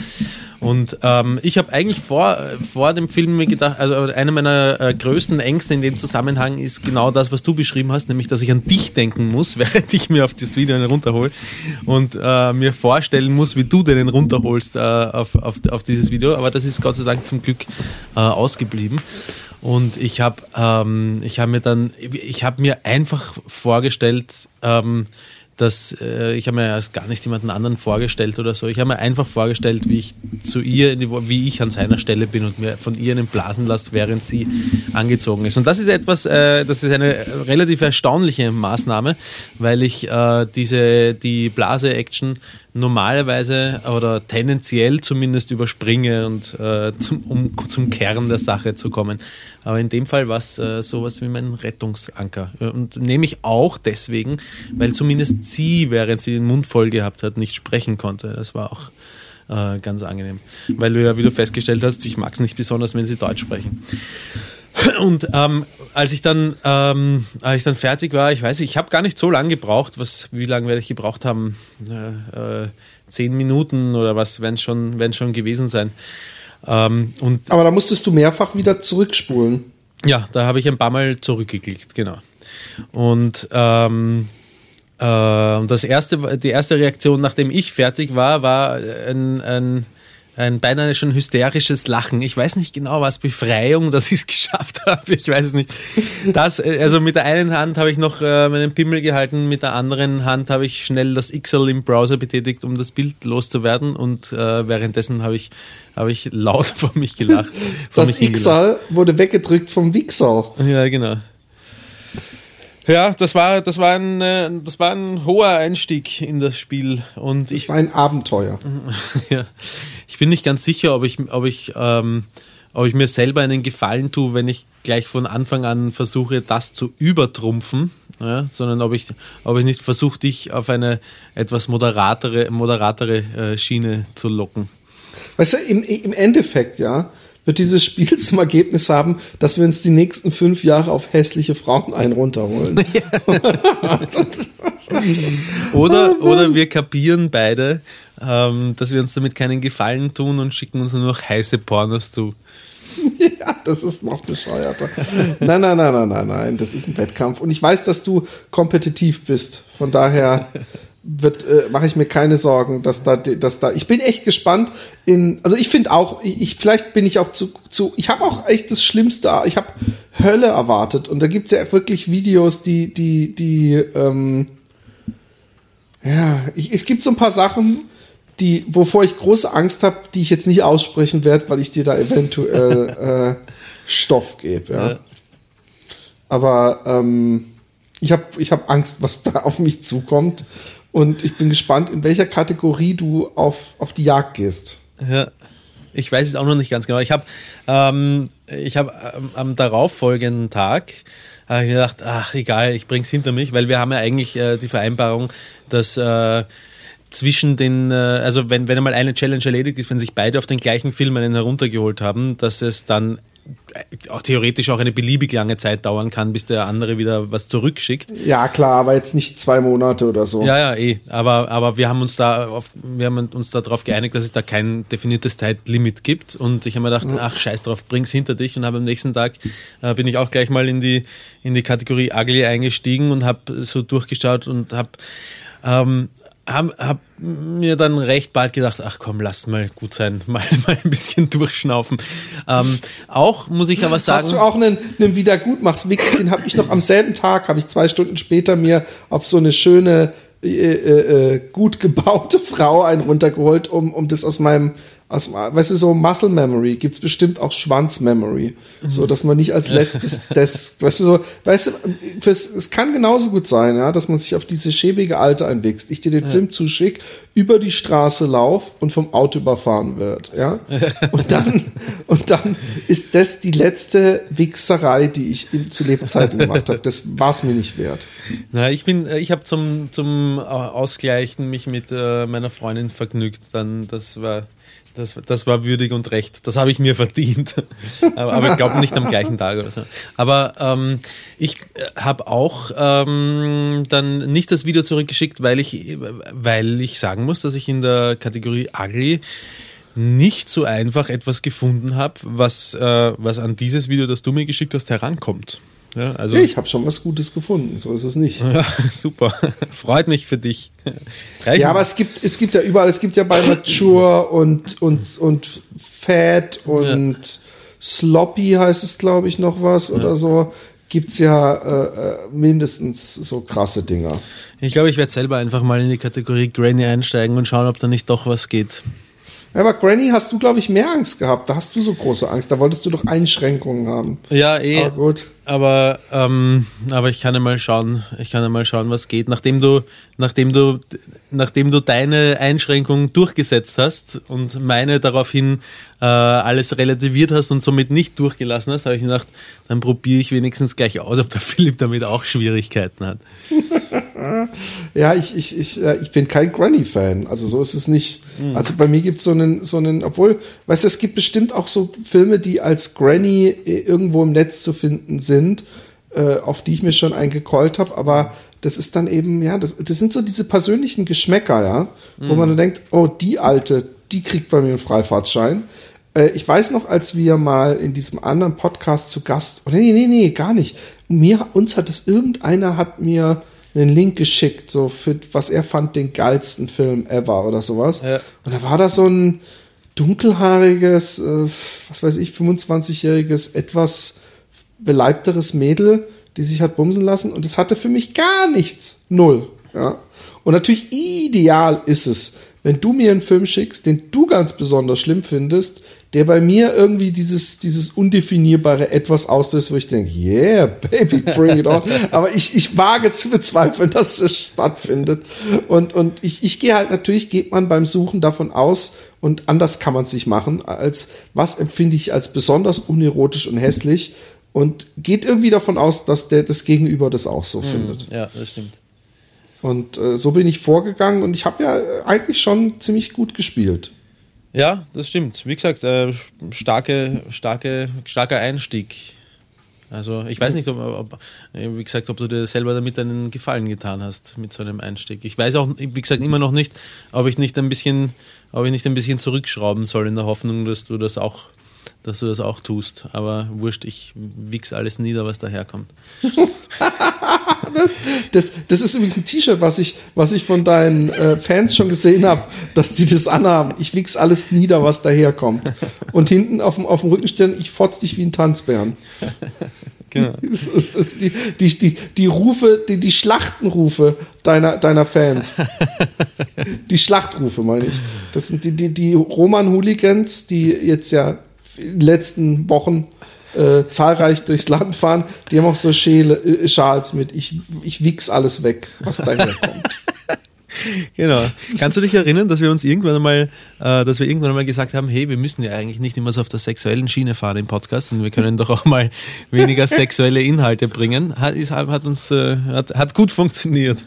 Und ähm, ich habe eigentlich vor, vor dem Film mir gedacht, also einer meiner äh, größten Ängste in dem Zusammenhang ist genau das, was du beschrieben hast, nämlich, dass ich an dich denken muss, <laughs> während ich mir auf das Video einen runterhole und äh, mir vorstellen muss, wie du den runterholst äh, auf, auf, auf dieses Video. Aber das ist Gott sei Dank zum Glück äh, ausgeblieben. Und ich habe ähm, ich hab mir dann, ich habe mir einfach vorgestellt, ähm, dass äh, ich habe mir erst gar nicht jemanden anderen vorgestellt oder so. Ich habe mir einfach vorgestellt, wie ich zu ihr, die, wie ich an seiner Stelle bin und mir von ihr einen blasen lasse, während sie angezogen ist. Und das ist etwas, äh, das ist eine relativ erstaunliche Maßnahme, weil ich äh, diese die Blase-Action normalerweise oder tendenziell zumindest überspringe und äh, zum, um zum Kern der Sache zu kommen. Aber in dem Fall war es äh, sowas wie mein Rettungsanker. Und nehme ich auch deswegen, weil zumindest sie, während sie den Mund voll gehabt hat, nicht sprechen konnte. Das war auch äh, ganz angenehm. Weil du ja, wie du festgestellt hast, ich mag es nicht besonders, wenn sie Deutsch sprechen. Und ähm, als ich dann, ähm, als ich dann fertig war, ich weiß, ich habe gar nicht so lange gebraucht. Was, wie lange werde ich gebraucht haben? Äh, äh, zehn Minuten oder was, wenn schon, wenn schon gewesen sein. Ähm, und Aber da musstest du mehrfach wieder zurückspulen. Ja, da habe ich ein paar Mal zurückgeklickt, genau. Und ähm, äh, das erste, die erste Reaktion, nachdem ich fertig war, war ein, ein ein beinahe schon hysterisches Lachen. Ich weiß nicht genau, was Befreiung, <laughs> dass ich es geschafft habe. Ich weiß es nicht. Das, äh, also mit der einen Hand habe ich noch äh, meinen Pimmel gehalten, mit der anderen Hand habe ich schnell das XL im Browser betätigt, um das Bild loszuwerden und äh, währenddessen habe ich, habe ich laut <laughs> vor mich gelacht. Vor das XL wurde weggedrückt vom Wixel. Ja, genau. Ja, das war, das war ein, äh, das war ein hoher Einstieg in das Spiel und ich war ein Abenteuer. <laughs> ja, ich bin nicht ganz sicher, ob ich, ob ich, ähm, ob ich mir selber einen Gefallen tue, wenn ich gleich von Anfang an versuche, das zu übertrumpfen, ja, sondern ob ich, ob ich nicht versuche, dich auf eine etwas moderatere, moderatere äh, Schiene zu locken. Weißt du, im, im Endeffekt, ja, wird dieses Spiel <laughs> zum Ergebnis haben, dass wir uns die nächsten fünf Jahre auf hässliche Frauen einen runterholen. <laughs> oder, oh oder wir kapieren beide, ähm, dass wir uns damit keinen Gefallen tun und schicken uns nur noch heiße Pornos zu. <laughs> Ja, das ist noch bescheuerter. Nein, nein, nein, nein, nein, nein, das ist ein Wettkampf. Und ich weiß, dass du kompetitiv bist. Von daher wird äh, mache ich mir keine Sorgen, dass da dass da ich bin echt gespannt in also ich finde auch ich, ich, vielleicht bin ich auch zu zu ich habe auch echt das schlimmste ich habe Hölle erwartet und da gibt's ja wirklich Videos, die die die ähm, ja, ich, es gibt so ein paar Sachen, die wovor ich große Angst habe, die ich jetzt nicht aussprechen werde, weil ich dir da eventuell äh, Stoff gebe, ja. ja. Aber ähm, ich habe ich hab Angst, was da auf mich zukommt. Und ich bin gespannt, in welcher Kategorie du auf, auf die Jagd gehst. Ja. Ich weiß es auch noch nicht ganz genau. Ich habe ähm, hab, ähm, am darauffolgenden Tag habe gedacht, ach egal, ich bring's hinter mich, weil wir haben ja eigentlich äh, die Vereinbarung, dass äh, zwischen den, äh, also wenn, wenn einmal eine Challenge erledigt ist, wenn sich beide auf den gleichen Film einen heruntergeholt haben, dass es dann auch theoretisch auch eine beliebig lange Zeit dauern kann, bis der andere wieder was zurückschickt. Ja, klar, aber jetzt nicht zwei Monate oder so. Ja, ja, eh. Aber, aber wir haben uns da auf, wir haben uns darauf geeinigt, dass es da kein definiertes Zeitlimit gibt. Und ich habe mir gedacht, ach scheiß drauf, bring's hinter dich. Und habe am nächsten Tag äh, bin ich auch gleich mal in die, in die Kategorie Ugly eingestiegen und habe so durchgeschaut und habe ähm, habe hab mir dann recht bald gedacht, ach komm, lass mal gut sein, <laughs> mal, mal ein bisschen durchschnaufen. Ähm, auch muss ich aber sagen. Hast du auch einen, einen Wiedergutmachswix, den habe ich noch am selben Tag, habe ich zwei Stunden später mir auf so eine schöne, äh, äh, äh gut gebaute Frau einen runtergeholt, um, um das aus meinem, aus, weißt du, so Muscle Memory gibt es bestimmt auch Schwanz Memory. So, dass man nicht als <laughs> letztes das, weißt du, so, weißt du, fürs, es kann genauso gut sein, ja, dass man sich auf diese schäbige Alte einwächst. Ich dir den ja. Film zuschick, über die Straße lauf und vom Auto überfahren wird, ja. <laughs> Und dann, und dann ist das die letzte Wichserei, die ich in, zu Lebzeiten gemacht habe. Das war es mir nicht wert. Na, ich bin, ich habe zum, zum Ausgleichen mich mit äh, meiner Freundin vergnügt. Dann, das war das, das war würdig und recht. Das habe ich mir verdient. <laughs> aber, aber, ich glaube nicht am gleichen Tag oder so. Aber ähm, ich äh, habe auch ähm, dann nicht das Video zurückgeschickt, weil ich, weil ich sagen muss, dass ich in der Kategorie Ugly nicht so einfach etwas gefunden habe, was, äh, was an dieses Video, das du mir geschickt hast, herankommt. Ja, also ich habe schon was Gutes gefunden, so ist es nicht. Ja, <laughs> super, freut mich für dich. Ja, ja, aber es gibt, es gibt ja überall, es gibt ja bei Mature und, und, und Fat und. Sloppy heißt es, glaube ich, noch was oder so. Gibt es ja äh, äh, mindestens so krasse Dinger. Ich glaube, ich werde selber einfach mal in die Kategorie Granny einsteigen und schauen, ob da nicht doch was geht. Aber Granny hast du, glaube ich, mehr Angst gehabt. Da hast du so große Angst. Da wolltest du doch Einschränkungen haben. Ja, eh. Aber gut. Aber, ähm, aber ich kann ja mal schauen, ich kann ja mal schauen, was geht. Nachdem du, nachdem du, nachdem du deine Einschränkung durchgesetzt hast und meine daraufhin äh, alles relativiert hast und somit nicht durchgelassen hast, habe ich gedacht, dann probiere ich wenigstens gleich aus, ob der <laughs> Philipp damit auch Schwierigkeiten hat. <laughs> ja, ich, ich, ich, äh, ich bin kein Granny-Fan. Also so ist es nicht. Mhm. Also bei mir gibt es so einen, so einen, obwohl, weißt du, es gibt bestimmt auch so Filme, die als Granny äh, irgendwo im Netz zu finden sind sind, äh, auf die ich mir schon eingecallt habe, aber das ist dann eben, ja, das, das sind so diese persönlichen Geschmäcker, ja, wo mhm. man dann denkt, oh, die alte, die kriegt bei mir einen Freifahrtschein. Äh, ich weiß noch, als wir mal in diesem anderen Podcast zu Gast, oder nee, nee, nee, gar nicht. Mir, uns hat es, irgendeiner hat mir einen Link geschickt, so für, was er fand, den geilsten Film ever oder sowas. Ja. Und da war da so ein dunkelhaariges, äh, was weiß ich, 25-jähriges, etwas beleibteres Mädel, die sich hat bumsen lassen und es hatte für mich gar nichts. Null. Ja. Und natürlich ideal ist es, wenn du mir einen Film schickst, den du ganz besonders schlimm findest, der bei mir irgendwie dieses, dieses undefinierbare etwas auslöst, wo ich denke, yeah, baby, bring it on. <laughs> Aber ich, ich wage zu bezweifeln, dass es stattfindet. Und, und ich, ich gehe halt natürlich, geht man beim Suchen davon aus, und anders kann man es sich machen, als was empfinde ich als besonders unerotisch und hässlich und geht irgendwie davon aus, dass der das Gegenüber das auch so mhm, findet. Ja, das stimmt. Und äh, so bin ich vorgegangen und ich habe ja eigentlich schon ziemlich gut gespielt. Ja, das stimmt. Wie gesagt, äh, starke, starke, starker Einstieg. Also ich weiß nicht, ob, ob, wie gesagt, ob du dir selber damit einen Gefallen getan hast mit so einem Einstieg. Ich weiß auch, wie gesagt, immer noch nicht, ob ich nicht ein bisschen, ob ich nicht ein bisschen zurückschrauben soll in der Hoffnung, dass du das auch dass du das auch tust. Aber wurscht, ich wichs alles nieder, was daherkommt. <laughs> das, das, das ist übrigens ein T-Shirt, was ich, was ich von deinen äh, Fans schon gesehen habe, dass die das anhaben. Ich wichs alles nieder, was daherkommt. Und hinten auf dem, auf dem Rücken stehen, ich fotz dich wie ein Tanzbären. <laughs> Genau. Die, die, die, die Rufe, die, die Schlachtenrufe deiner, deiner Fans. <laughs> Die Schlachtrufe, meine ich. Das sind die, die, die Roman-Hooligans, die jetzt ja in den letzten Wochen äh, zahlreich durchs Land fahren, die haben auch so Schäle, äh, Schals mit. Ich, ich wichs alles weg, was daherkommt. <laughs> Genau. Kannst du dich erinnern, dass wir uns irgendwann einmal, äh, dass wir irgendwann einmal gesagt haben, hey, wir müssen ja eigentlich nicht immer so auf der sexuellen Schiene fahren im Podcast und wir können doch auch mal weniger <laughs> sexuelle Inhalte bringen. Hat, ist, hat uns, äh, hat, hat gut funktioniert.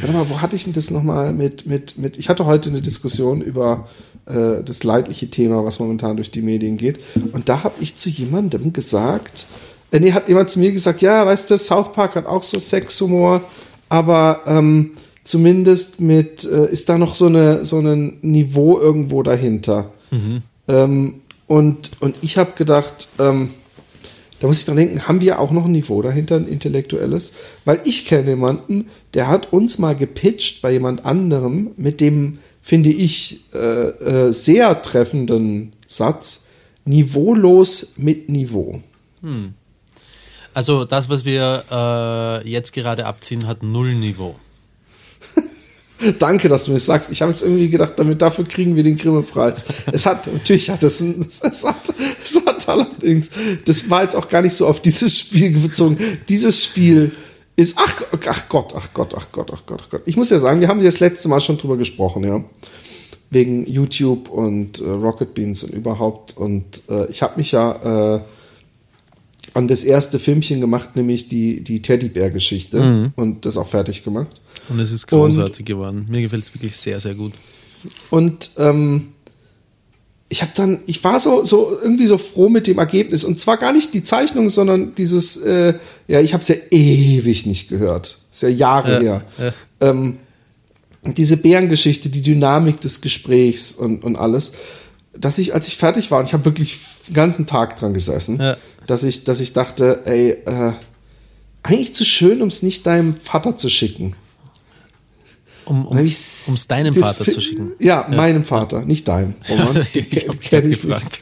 Warte mal, wo hatte ich denn das nochmal mit, mit, mit, ich hatte heute eine Diskussion über äh, das leidliche Thema, was momentan durch die Medien geht. Und da habe ich zu jemandem gesagt, äh, nee, hat jemand zu mir gesagt, ja, weißt du, South Park hat auch so Sexhumor, aber ähm, zumindest mit, äh, ist da noch so, eine, so ein Niveau irgendwo dahinter. Mhm. Ähm, und, und ich habe gedacht, ähm, da muss ich dran denken, haben wir auch noch ein Niveau dahinter, ein intellektuelles? Weil ich kenne jemanden, der hat uns mal gepitcht bei jemand anderem mit dem finde ich, äh, äh, sehr treffenden Satz. Niveaulos mit Niveau. Hm. Also das, was wir äh, jetzt gerade abziehen, hat null Niveau. <laughs> Danke, dass du mir das sagst. Ich habe jetzt irgendwie gedacht, damit dafür kriegen wir den Grimme-Preis. Es hat, natürlich hat es, ein, <laughs> es hat, es hat allerdings, das war jetzt auch gar nicht so auf dieses Spiel <laughs> bezogen. Dieses Spiel ist, ach, ach Gott, ach Gott, ach Gott, ach Gott, ach Gott. Ich muss ja sagen, wir haben das letzte Mal schon drüber gesprochen, ja. Wegen YouTube und äh, Rocket Beans und überhaupt. Und äh, ich habe mich ja äh, an das erste Filmchen gemacht, nämlich die, die Teddybär-Geschichte Mhm. und das auch fertig gemacht. Und es ist großartig geworden. Mir gefällt es wirklich sehr, sehr gut. Und ähm, ich habe dann, ich war so, so irgendwie so froh mit dem Ergebnis. Und zwar gar nicht die Zeichnung, sondern dieses, äh, ja, ich habe es ja ewig nicht gehört. Ist ja Jahre Ja, her. ja. Ähm, diese Bärengeschichte, die Dynamik des Gesprächs und, und alles, dass ich, als ich fertig war, und ich habe wirklich den ganzen Tag dran gesessen, Ja. dass ich, dass ich dachte, ey, äh, eigentlich zu schön, um es nicht deinem Vater zu schicken. Um um ich's- es deinem Vater zu schicken. Ja, meinem Vater, nicht deinem. <laughs> Roman. ich habe gerade gefragt.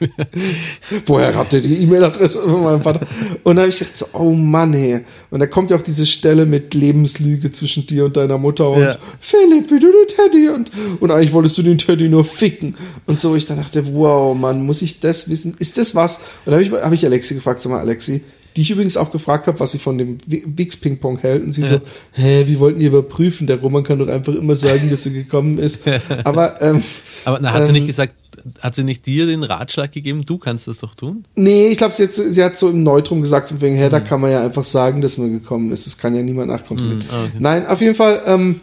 Woher habt ihr die E-Mail-Adresse von meinem Vater? Und da habe ich gedacht, so, oh Mann, ey. Und da kommt ja auch diese Stelle mit Lebenslüge zwischen dir und deiner Mutter und Ja. Philipp, wie du den Teddy und, und eigentlich wolltest du den Teddy nur ficken. Und so, ich dann dachte, wow, Mann, muss ich das wissen? Ist das was? Und da habe ich, hab ich Alexi gefragt, sag mal, Alexi, die ich übrigens auch gefragt habe, was sie von dem Wi- Wix-Ping-Pong hält. Und sie so, hä, wie wollten die überprüfen? Der Roman kann doch einfach immer sagen, dass er gekommen ist. <laughs> Aber, ähm, Aber na, hat sie Ähm, nicht gesagt, hat sie nicht dir den Ratschlag gegeben, du kannst das doch tun? Nee, ich glaube, sie, hat so- sie hat so im Neutrum gesagt, so wegen, hä, Mhm. da kann man ja einfach sagen, dass man gekommen ist. Das kann ja niemand nachkontrollieren. ah, okay. Nein, auf jeden Fall ähm,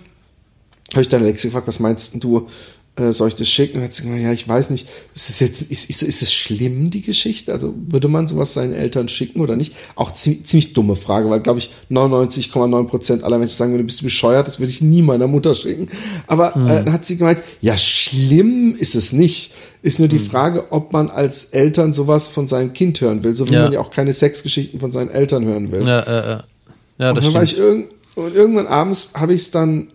habe ich dann Alexi gefragt, was meinst denn du? Äh, soll ich das schicken? Und hat sie gesagt, ja, ich weiß nicht. Ist es jetzt, ist, ist, ist es schlimm, die Geschichte? Also würde man sowas seinen Eltern schicken oder nicht? Auch ziemlich, ziemlich dumme Frage, weil, glaube ich, 99,9 Prozent aller Menschen sagen würden, bist du bescheuert, das würde ich nie meiner Mutter schicken. Aber Mhm. äh, dann hat sie gemeint, ja, schlimm ist es nicht. Ist nur die Mhm. Frage, ob man als Eltern sowas von seinem Kind hören will, so wie Ja. man ja auch keine Sexgeschichten von seinen Eltern hören will. Ja, äh, äh. ja Und das dann war stimmt. ich irgend, und irgendwann abends habe ich es dann,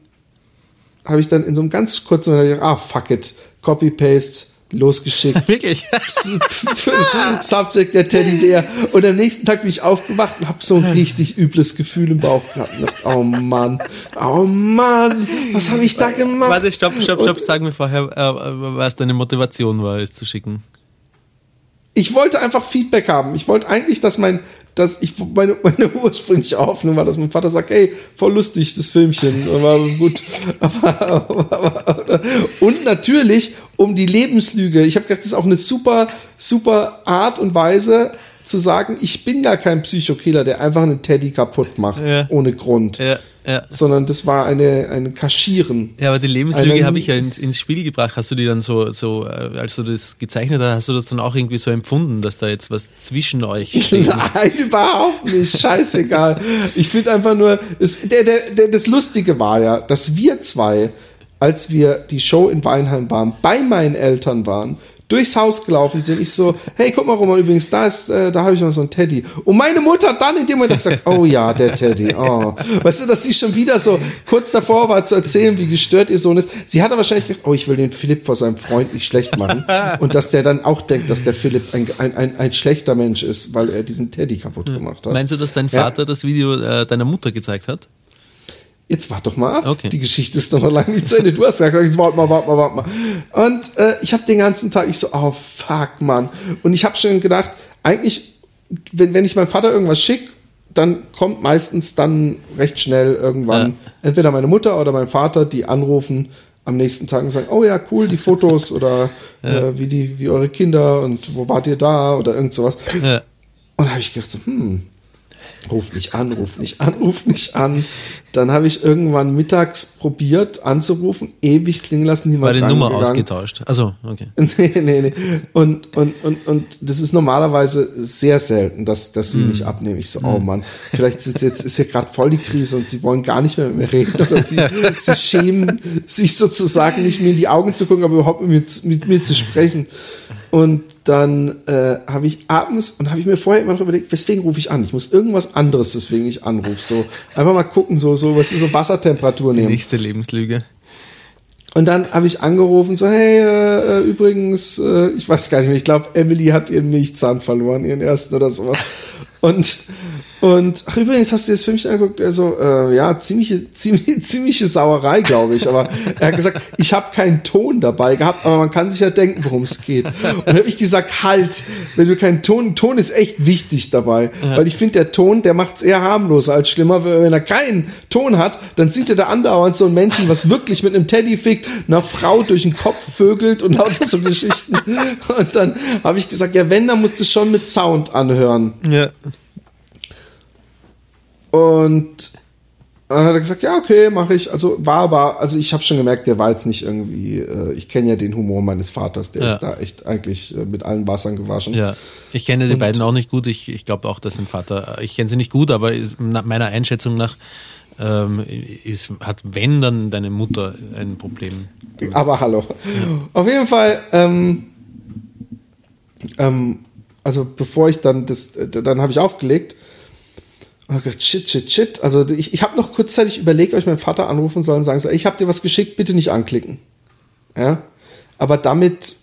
habe ich dann in so einem ganz kurzen Moment gedacht, ah, fuck it, Copy-Paste, losgeschickt. <laughs> Wirklich? <laughs> Subject der Teddybär. Und am nächsten Tag bin ich aufgewacht und habe so ein richtig übles Gefühl im Bauch gehabt. Dachte, Oh Mann, oh Mann, was habe ich da gemacht? Warte, stopp, stopp, stopp, Und sag mir vorher, äh, was deine Motivation war, es zu schicken. Ich wollte einfach Feedback haben. Ich wollte eigentlich, dass mein, dass ich meine, meine <laughs> ursprüngliche Hoffnung war, dass mein Vater sagt, hey, voll lustig, das Filmchen, war gut. <laughs> Aber, aber, aber, und natürlich um die Lebenslüge. Ich habe gedacht, das ist auch eine super, super Art und Weise zu sagen, ich bin gar kein Psychokiller, der einfach einen Teddy kaputt macht, Ja. ohne Grund. Ja, ja. Sondern das war eine, eine Kaschieren. Ja, aber die Lebenslüge habe ich ja ins, ins Spiel gebracht. Hast du die dann so, so, äh, als du das gezeichnet hast, hast du das dann auch irgendwie so empfunden, dass da jetzt was zwischen euch <laughs> steht? Nein, überhaupt nicht. Scheißegal. Ich finde einfach nur, es, der, der, der, das Lustige war ja, dass wir zwei, als wir die Show in Weinheim waren, bei meinen Eltern waren, durchs Haus gelaufen sind. Ich so, hey, guck mal, Roman, übrigens, da ist, äh, da habe ich noch so einen Teddy. Und meine Mutter hat dann in dem Moment gesagt, oh ja, der Teddy. Oh. Weißt du, dass sie schon wieder so kurz davor war zu erzählen, wie gestört ihr Sohn ist. Sie hat aber wahrscheinlich gedacht, oh, ich will den Philipp vor seinem Freund nicht schlecht machen. Und dass der dann auch denkt, dass der Philipp ein, ein, ein, ein schlechter Mensch ist, weil er diesen Teddy kaputt gemacht hat. Meinst du, dass dein Ja. Vater das Video äh, deiner Mutter gezeigt hat? Jetzt warte doch mal ab. Okay. Die Geschichte ist doch noch lange nicht zu Ende. Du hast ja gesagt, jetzt warte mal, warte mal, warte mal. Und äh, ich habe den ganzen Tag, ich so, oh fuck, Mann. Und ich habe schon gedacht, eigentlich, wenn, wenn ich meinem Vater irgendwas schick, dann kommt meistens dann recht schnell irgendwann entweder meine Mutter oder mein Vater, die anrufen am nächsten Tag und sagen, oh ja, cool, die Fotos oder äh, wie die, wie eure Kinder und wo wart ihr da oder irgend sowas. Ja. Und da habe ich gedacht, so, hm, ruf nicht an, ruf nicht an, ruf nicht an. Dann habe ich irgendwann mittags probiert anzurufen, ewig klingen lassen, War niemand die Nummer rangegangen. ausgetauscht? Also, okay. <laughs> Nee, nee, nee. Und, und, und, und das ist normalerweise sehr selten, dass, dass sie Hm. nicht abnehmen. Ich so, oh Mann, vielleicht sind sie jetzt, ist ja gerade voll die Krise und sie wollen gar nicht mehr mit mir reden oder sie, <laughs> sie schämen sich sozusagen nicht mir in die Augen zu gucken, aber überhaupt mit mit mir zu sprechen. Und dann äh, habe ich abends und habe ich mir vorher immer noch überlegt, weswegen rufe ich an? Ich muss irgendwas anderes, weswegen ich anrufe. So einfach mal gucken, so so was ist so Wassertemperatur Die nehmen. nächste Lebenslüge. Und dann habe ich angerufen, so, hey, äh, äh, übrigens, äh, ich weiß gar nicht mehr, ich glaube, Emily hat ihren Milchzahn verloren, ihren ersten oder sowas. Und Und ach, übrigens hast du das Filmchen angeguckt, also äh, ja, ziemliche, <laughs> ziemlich, ziemliche Sauerei, glaube ich. Aber er hat gesagt, ich habe keinen Ton dabei gehabt, aber man kann sich ja denken, worum es geht. Und dann habe ich gesagt, halt, wenn du keinen Ton, Ton ist echt wichtig dabei. Ja. Weil ich finde, der Ton, der macht es eher harmloser als schlimmer. Wenn er keinen Ton hat, dann sieht er da andauernd so ein Menschen, was wirklich mit einem Teddy fickt, einer Frau durch den Kopf vögelt und lauter so Geschichten. Und dann habe ich gesagt, ja, wenn, dann musst du schon mit Sound anhören. Ja. Und dann hat er gesagt, ja, okay, mache ich. Also war aber, also ich habe schon gemerkt, der war jetzt nicht irgendwie, äh, ich kenne ja den Humor meines Vaters, der ja. ist da echt eigentlich äh, mit allen Wassern gewaschen. Ja, ich kenne die Und, beiden auch nicht gut. Ich, ich glaube auch, dass sein Vater, ich kenne sie nicht gut, aber ist, meiner Einschätzung nach ähm, ist, hat, wenn, dann deine Mutter ein Problem. Aber hallo. Ja. Auf jeden Fall, ähm, ähm, also bevor ich dann das, dann habe ich aufgelegt gedacht, shit, shit, shit. Also ich, ich habe noch kurzzeitig überlegt, ob ich meinen Vater anrufen soll und sagen soll, ich habe dir was geschickt, bitte nicht anklicken. Ja, aber damit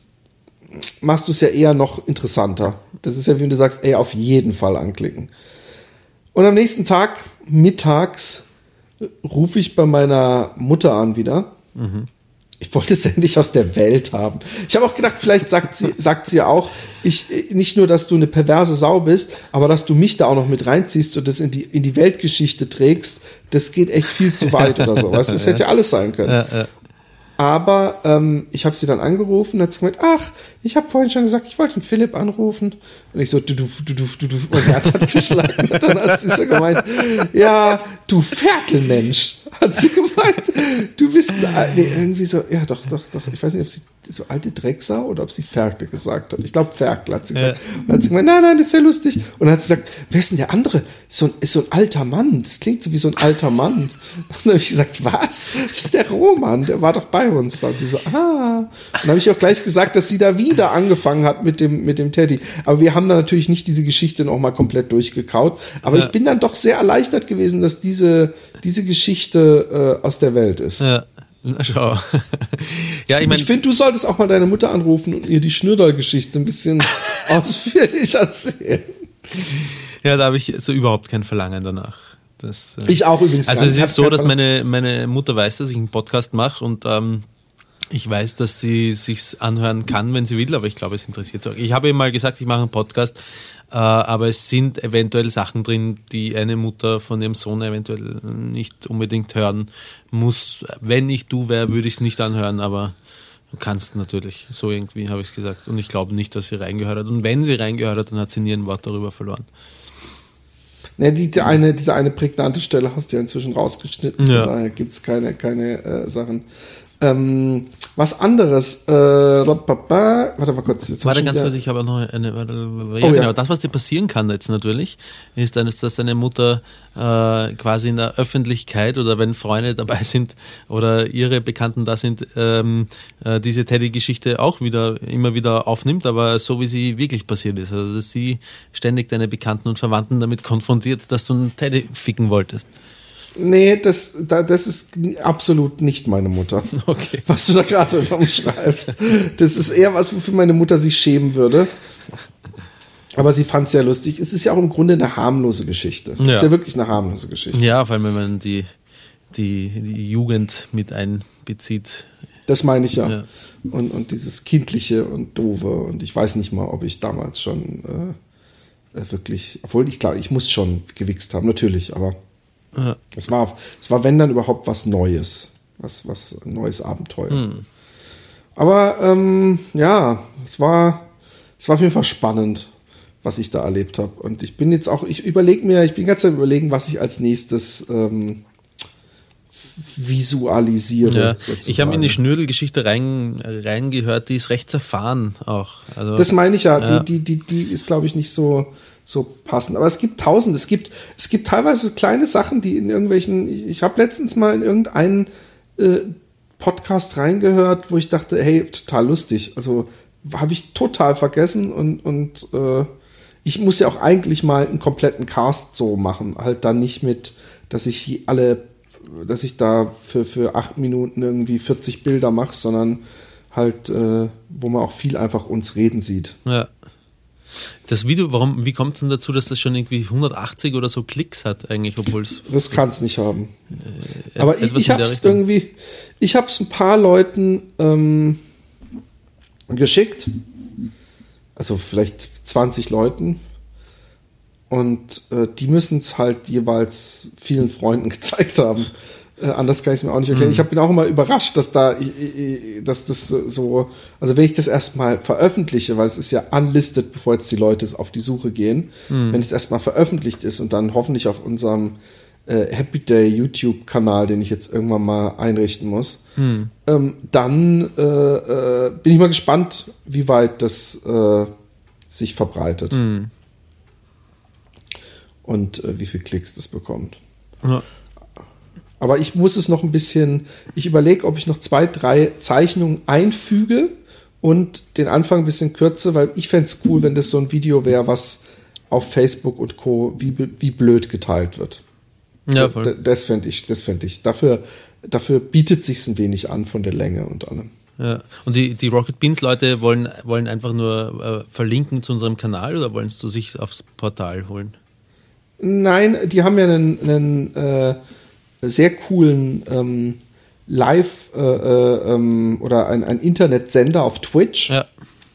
machst du es ja eher noch interessanter. Das ist ja, wie du sagst, ey, auf jeden Fall anklicken. Und am nächsten Tag, mittags, rufe ich bei meiner Mutter an wieder. Mhm ich wollte es endlich aus der Welt haben. Ich habe auch gedacht, vielleicht sagt sie, sagt sie auch, ich, nicht nur, dass du eine perverse Sau bist, aber dass du mich da auch noch mit reinziehst und das in die, in die Weltgeschichte trägst, das geht echt viel zu weit oder so. Weißt? Das <laughs> hätte ja alles sein können. Ja, ja. Aber ähm, ich habe sie dann angerufen und hat sie gemeint, ach, ich habe vorhin schon gesagt, ich wollte den Philipp anrufen. Und ich so, du, du, du, du, du, du, mein Herz hat <laughs> geschlagen. Und dann hat sie so gemeint, ja, du Ferkelmensch, hat sie gemeint. Du bist, nee, irgendwie so, ja, doch, doch, doch. Ich weiß nicht, ob sie so alte Drecksau oder ob sie Ferkel gesagt hat. Ich glaube, Ferkel hat sie gesagt. Ja. Und dann hat sie gemeint, nein, nein, das ist ja lustig. Und dann hat sie gesagt, wer ist denn der andere? So ein, ist so ein alter Mann. Das klingt so wie so ein alter Mann. <laughs> Und dann habe ich gesagt, was? Das ist der Roman, der war doch bei uns. Und sie so, ah. Und dann habe ich auch gleich gesagt, dass sie da wieder angefangen hat mit dem, mit dem Teddy. Aber wir haben da natürlich nicht diese Geschichte noch mal komplett durchgekaut. Aber ja. ich bin dann doch sehr erleichtert gewesen, dass diese, diese Geschichte äh, aus der Welt ist. Ja. Na schau. <laughs> ja, ich mein, Ich finde, du solltest auch mal deine Mutter anrufen und ihr die Schnürder-Geschichte ein bisschen <laughs> ausführlich erzählen. Ja, da habe ich so überhaupt kein Verlangen danach. Das, äh, ich auch übrigens. Also es ist so, dass meine, meine Mutter weiß, dass ich einen Podcast mache und ähm, ich weiß, dass sie sich's anhören kann, wenn sie will, aber ich glaube, es interessiert sie auch. Ich habe ihr mal gesagt, ich mache einen Podcast, äh, aber es sind eventuell Sachen drin, die eine Mutter von ihrem Sohn eventuell nicht unbedingt hören muss. Wenn ich du wäre, würde ich es nicht anhören, aber du kannst natürlich. So irgendwie habe ich es gesagt. Und ich glaube nicht, dass sie reingehört hat. Und wenn sie reingehört hat, dann hat sie nie ein Wort darüber verloren. Ne, die, die eine, diese eine prägnante Stelle hast du ja inzwischen rausgeschnitten. Ja. Daher gibt es keine, keine äh, Sachen. Ähm, was anderes. Äh, warte mal kurz. Jetzt warte ganz kurz, ich habe noch eine. Warte, ja, oh, genau. Ja. Das, was dir passieren kann jetzt natürlich, ist, dann, dass deine Mutter äh, quasi in der Öffentlichkeit oder wenn Freunde dabei <laughs> sind oder ihre Bekannten da sind, ähm, äh, diese Teddy-Geschichte auch wieder immer wieder aufnimmt, aber so wie sie wirklich passiert ist. Also dass sie ständig deine Bekannten und Verwandten damit konfrontiert, dass du einen Teddy ficken wolltest. Nee, das, das ist absolut nicht meine Mutter. <laughs> Okay. Was du da gerade umschreibst. Das ist eher was, wofür meine Mutter sich schämen würde. Aber sie fand es sehr lustig. Es ist ja auch im Grunde eine harmlose Geschichte. Ja. Es ist ja wirklich eine harmlose Geschichte. Ja, vor allem, wenn man die, die, die Jugend mit einbezieht. Das meine ich ja. ja. Und, und dieses Kindliche und Doofe. Und ich weiß nicht mal, ob ich damals schon äh, wirklich, obwohl ich glaube, ich muss schon gewichst haben, natürlich, aber ja. Es, war, es war, wenn dann überhaupt was Neues. Was, was ein neues Abenteuer. Hm. Aber ähm, ja, es war, es war auf jeden Fall spannend, was ich da erlebt habe. Und ich bin jetzt auch, ich überlege mir, ich bin ganz am überlegen, was ich als nächstes ähm, visualisiere. Ja. Ich habe in die Schnürdelgeschichte rein, reingehört, die ist recht zerfahren auch. Also, das meine ich ja, ja. Die, die, die, die ist, glaube ich, nicht so, so passen. Aber es gibt tausend. Es gibt, es gibt teilweise kleine Sachen, die in irgendwelchen. Ich, ich habe letztens mal in irgendeinen äh, Podcast reingehört, wo ich dachte, hey, total lustig. Also habe ich total vergessen und, und äh, ich muss ja auch eigentlich mal einen kompletten Cast so machen. Halt dann nicht mit, dass ich alle, dass ich da für, für acht Minuten irgendwie 40 Bilder mache, sondern halt, äh, wo man auch viel einfach uns reden sieht. Ja. Das Video, warum, wie kommt es denn dazu, dass das schon irgendwie 180 oder so Klicks hat eigentlich, obwohl es. Das kann es nicht haben. Äh, Aber ich, ich habe es irgendwie, ich habe es ein paar Leuten ähm, geschickt. Also vielleicht 20 Leuten. Und äh, die müssen es halt jeweils vielen Freunden <laughs> gezeigt haben. Äh, anders kann ich es mir auch nicht erklären. Ich hab, bin auch immer überrascht, dass da, dass das so, also wenn ich das erstmal veröffentliche, weil es ist ja unlisted, bevor jetzt die Leute auf die Suche gehen, wenn es erstmal veröffentlicht ist und dann hoffentlich auf unserem äh, Happy Day YouTube-Kanal, den ich jetzt irgendwann mal einrichten muss, ähm, dann äh, äh, bin ich mal gespannt, wie weit das äh, sich verbreitet und äh, wie viel Klicks das bekommt. Ja. Aber ich muss es noch ein bisschen, ich überlege, ob ich noch zwei, drei Zeichnungen einfüge und den Anfang ein bisschen kürze, weil ich fände es cool, wenn das so ein Video wäre, was auf Facebook und Co. wie, wie blöd geteilt wird. Ja, voll. Das fände ich, das fände ich. Dafür, dafür bietet sich ein wenig an von der Länge und allem. Ja. Und die, die Rocket Beans Leute wollen, wollen einfach nur äh, verlinken zu unserem Kanal oder wollen es zu sich aufs Portal holen? Nein, die haben ja einen, einen äh, sehr coolen ähm, Live- äh, äh, ähm, oder ein, ein Internetsender auf Twitch. Ja.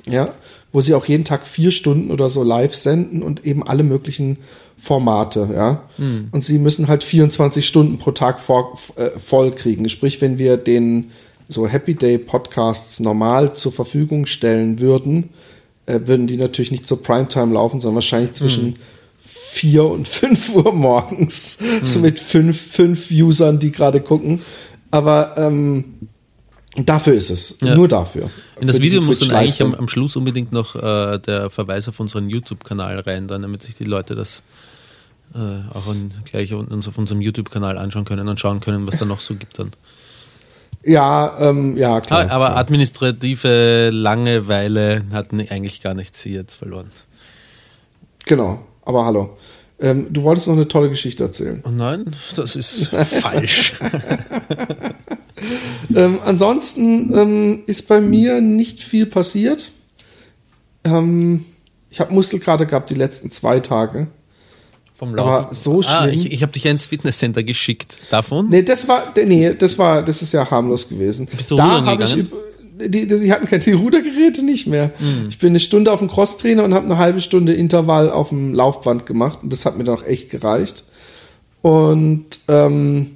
ja, wo sie auch jeden Tag vier Stunden oder so live senden und eben alle möglichen Formate, ja. Und sie müssen halt 24 Stunden pro Tag vor, äh, voll kriegen. Sprich, wenn wir den so Happy Day Podcasts normal zur Verfügung stellen würden, äh, würden die natürlich nicht zur Primetime laufen, sondern wahrscheinlich zwischen 4 und 5 <laughs> Uhr morgens, so mit fünf, fünf Usern, die gerade gucken. Aber ähm, dafür ist es. Ja. Nur dafür. In das Video muss dann eigentlich am, am Schluss unbedingt noch äh, der Verweis auf unseren YouTube-Kanal rein, dann, damit sich die Leute das äh, auch an, gleich uns auf unserem YouTube-Kanal anschauen können und schauen können, was da noch so gibt dann. Ja, ähm, ja, klar. Ah, aber administrative Langeweile hatten eigentlich gar nichts hier jetzt verloren. Genau. Aber hallo. Ähm, du wolltest noch eine tolle Geschichte erzählen. Oh nein, das ist <laughs> falsch. <laughs> Ähm, ansonsten ähm, ist bei mir nicht viel passiert. Ähm, ich habe Muskelkater gehabt die letzten zwei Tage. Vom Aber so Ah, schlimm. ich, ich habe dich ja ins Fitnesscenter geschickt. Davon? Nee, das war, nee, das war, das ist ja harmlos gewesen. Bist du rudern hab ich, die, die, die hatten keine die Rudergeräte nicht mehr. Ich bin eine Stunde auf dem Crosstrainer und habe eine halbe Stunde Intervall auf dem Laufband gemacht und das hat mir dann auch echt gereicht. Und ähm,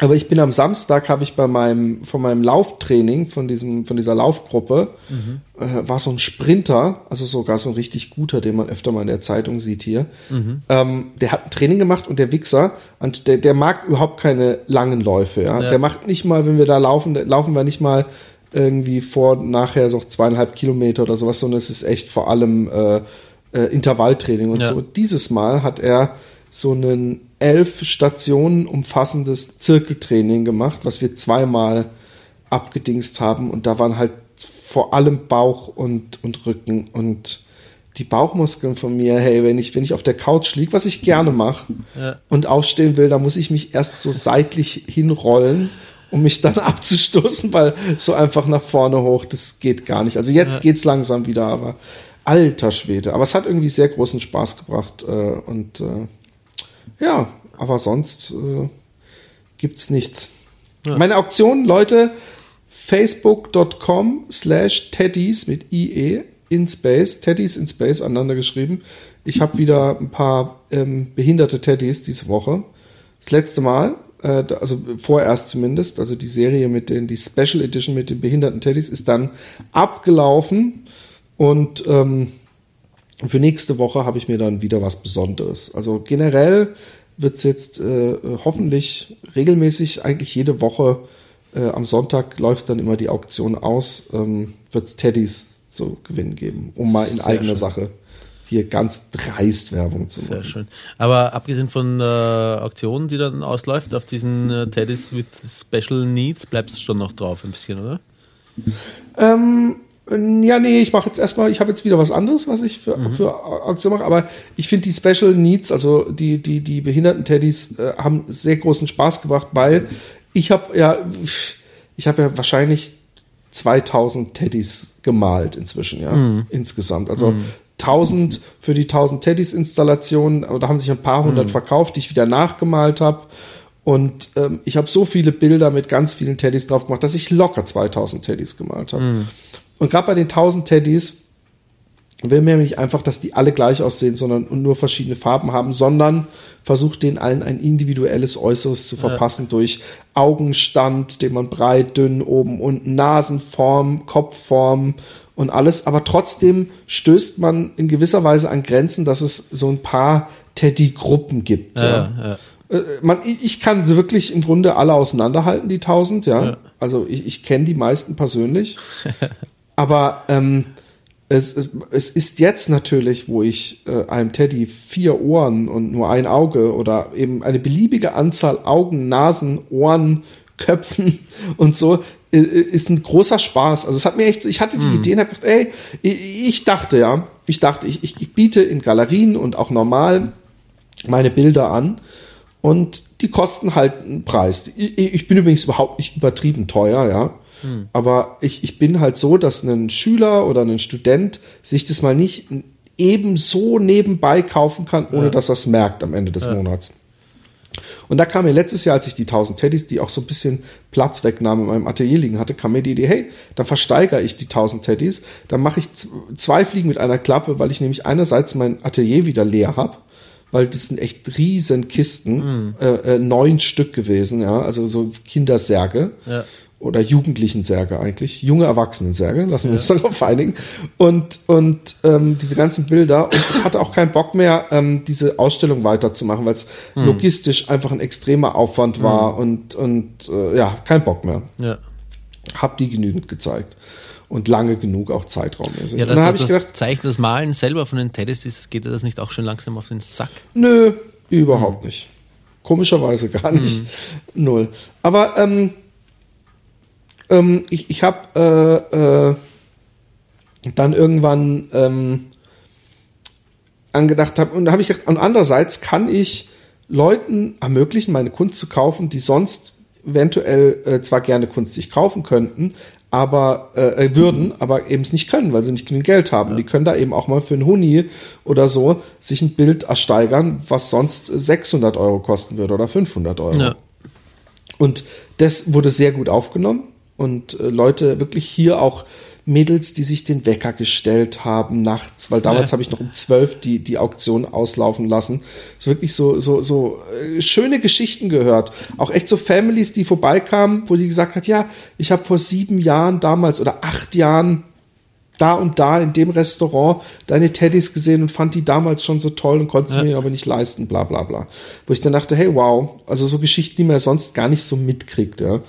aber ich bin am Samstag habe ich bei meinem von meinem Lauftraining von diesem von dieser Laufgruppe äh, war so ein Sprinter, also sogar so ein richtig guter, den man öfter mal in der Zeitung sieht hier. Ähm, der hat ein Training gemacht und der Wichser und der, der mag überhaupt keine langen Läufe. Ja? Ja. Der macht nicht mal, wenn wir da laufen, laufen wir nicht mal irgendwie vor und nachher so zweieinhalb Kilometer oder sowas, sondern es ist echt vor allem äh, äh, Intervalltraining und Ja. so. Und dieses Mal hat er so einen elf Stationen umfassendes Zirkeltraining gemacht, was wir zweimal abgedingst haben. Und da waren halt vor allem Bauch und, und Rücken und die Bauchmuskeln von mir, hey, wenn ich, wenn ich auf der Couch liege, was ich gerne mache Ja. und aufstehen will, dann muss ich mich erst so seitlich hinrollen, um mich dann <laughs> abzustoßen, weil so einfach nach vorne hoch, das geht gar nicht. Also jetzt Ja. geht's langsam wieder, aber alter Schwede. Aber es hat irgendwie sehr großen Spaß gebracht äh, und äh, ja, aber sonst äh, gibt's nichts. Meine Auktion, Leute, facebook.com slash teddys mit IE in Space, Teddys in Space aneinander geschrieben. Ich habe wieder ein paar ähm, behinderte Teddys diese Woche. Das letzte Mal, äh, also vorerst zumindest, also die Serie mit den, die Special Edition mit den behinderten Teddys ist dann abgelaufen und ähm, für nächste Woche habe ich mir dann wieder was Besonderes. Also generell wird es jetzt äh, hoffentlich regelmäßig, eigentlich jede Woche äh, am Sonntag läuft dann immer die Auktion aus, ähm, wird es Teddys zu gewinnen geben, um mal in Sehr eigener schön. Sache hier ganz dreist Werbung zu Sehr machen. schön. Aber abgesehen von der Auktion, die dann ausläuft, auf diesen äh, Teddys with Special Needs, bleibst du schon noch drauf ein bisschen, oder? Ähm, ja, nee, ich mache jetzt erstmal, ich habe jetzt wieder was anderes, was ich für, Mhm. für Auktion mache, aber ich finde die Special Needs, also die, die, die behinderten Teddys, äh, haben sehr großen Spaß gebracht, weil ich habe ja, ich habe ja wahrscheinlich 2000 Teddys gemalt inzwischen, ja, Mhm. insgesamt. Also 1000 für die 1000 Teddys Installation, da haben sich ein paar hundert verkauft, die ich wieder nachgemalt habe. Und ähm, ich habe so viele Bilder mit ganz vielen Teddys drauf gemacht, dass ich locker 2000 Teddys gemalt habe. Und gerade bei den 1000 Teddys will mir nicht einfach, dass die alle gleich aussehen, sondern und nur verschiedene Farben haben, sondern versucht denen allen ein individuelles Äußeres zu verpassen durch Augenstand, den man breit, dünn, oben, unten, Nasenform, Kopfform und alles. Aber trotzdem stößt man in gewisser Weise an Grenzen, dass es so ein paar Teddy-Gruppen gibt. Ja, ja. Äh, man, ich, kann sie wirklich im Grunde alle auseinanderhalten, die tausend, ja. Ja. Also ich, ich kenne die meisten persönlich. <laughs> Aber ähm, es, es, es ist jetzt natürlich, wo ich äh, einem Teddy vier Ohren und nur ein Auge oder eben eine beliebige Anzahl Augen, Nasen, Ohren, Köpfen <laughs> und so, äh, ist ein großer Spaß. Also es hat mir echt, ich hatte die Idee und hab gedacht, ey, ich, ich dachte ja, ich dachte, ich, ich, ich biete in Galerien und auch normal meine Bilder an und die kosten halt einen Preis. Ich, ich bin übrigens überhaupt nicht übertrieben teuer, ja. Aber ich, ich bin halt so, dass ein Schüler oder ein Student sich das mal nicht ebenso nebenbei kaufen kann, ohne dass er es merkt am Ende des Monats. Und da kam mir letztes Jahr, als ich die 1000 Teddys, die auch so ein bisschen Platz wegnahmen in meinem Atelier liegen hatte, kam mir die Idee, hey, dann versteigere ich die 1000 Teddys, dann mache ich zwei Fliegen mit einer Klappe, weil ich nämlich einerseits mein Atelier wieder leer habe, weil das sind echt riesen Kisten, äh, äh, neun Stück gewesen, ja, also so Kindersärge. Ja. Oder Jugendlichen-Särge eigentlich, junge Erwachsenen-Särge, lassen wir uns <laughs> darauf einigen. Und, und ähm, diese ganzen Bilder. Und ich hatte auch keinen Bock mehr, ähm, diese Ausstellung weiterzumachen, weil es logistisch einfach ein extremer Aufwand war und, und äh, ja, kein Bock mehr. Ja. Hab die genügend gezeigt. Und lange genug auch zeitraummäßig. Ja, und das, dann habe das, ich das gedacht, Zeichnen, das Malen selber von den Teddys, ist, geht dir das nicht auch schon langsam auf den Sack? Nö, überhaupt nicht. Komischerweise gar nicht. Null. Aber ähm, ähm, ich, ich habe äh, äh, dann irgendwann ähm, angedacht hab, und da habe ich gedacht, und andererseits kann ich Leuten ermöglichen, meine Kunst zu kaufen, die sonst eventuell äh, zwar gerne Kunst sich kaufen könnten, aber äh, äh, würden, aber eben es nicht können, weil sie nicht genügend Geld haben. Die können da eben auch mal für einen Huni oder so sich ein Bild ersteigern, was sonst 600 Euro kosten würde oder 500 Euro. Ja. Und das wurde sehr gut aufgenommen und äh, Leute wirklich hier auch Mädels, die sich den Wecker gestellt haben nachts, weil damals Ja. habe ich noch um zwölf die, die Auktion auslaufen lassen. So wirklich so, so, so äh, schöne Geschichten gehört. Auch echt so Families, die vorbeikamen, wo die gesagt hat, ja, ich habe vor sieben Jahren damals oder acht Jahren da und da in dem Restaurant deine Teddys gesehen und fand die damals schon so toll und konnte es Ja. mir aber nicht leisten, bla bla bla. Wo ich dann dachte, hey, wow, also so Geschichten, die man ja sonst gar nicht so mitkriegt, ja.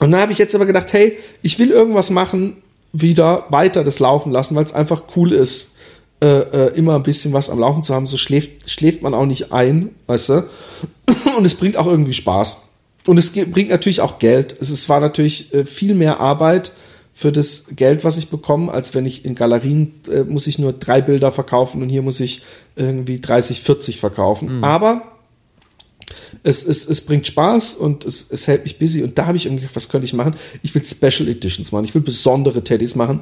Und dann habe ich jetzt aber gedacht, hey, ich will irgendwas machen, wieder weiter das laufen lassen, weil es einfach cool ist, äh, äh, immer ein bisschen was am Laufen zu haben. So schläft, schläft man auch nicht ein, weißt du. Und es bringt auch irgendwie Spaß. Und es bringt natürlich auch Geld. Es ist, war natürlich äh, viel mehr Arbeit für das Geld, was ich bekomme, als wenn ich in Galerien äh, muss ich nur drei Bilder verkaufen und hier muss ich irgendwie 30, 40 verkaufen. Aber es, es, es bringt Spaß und es, es hält mich busy. Und da habe ich irgendwie gedacht, was könnte ich machen? Ich will Special Editions machen. Ich will besondere Teddys machen.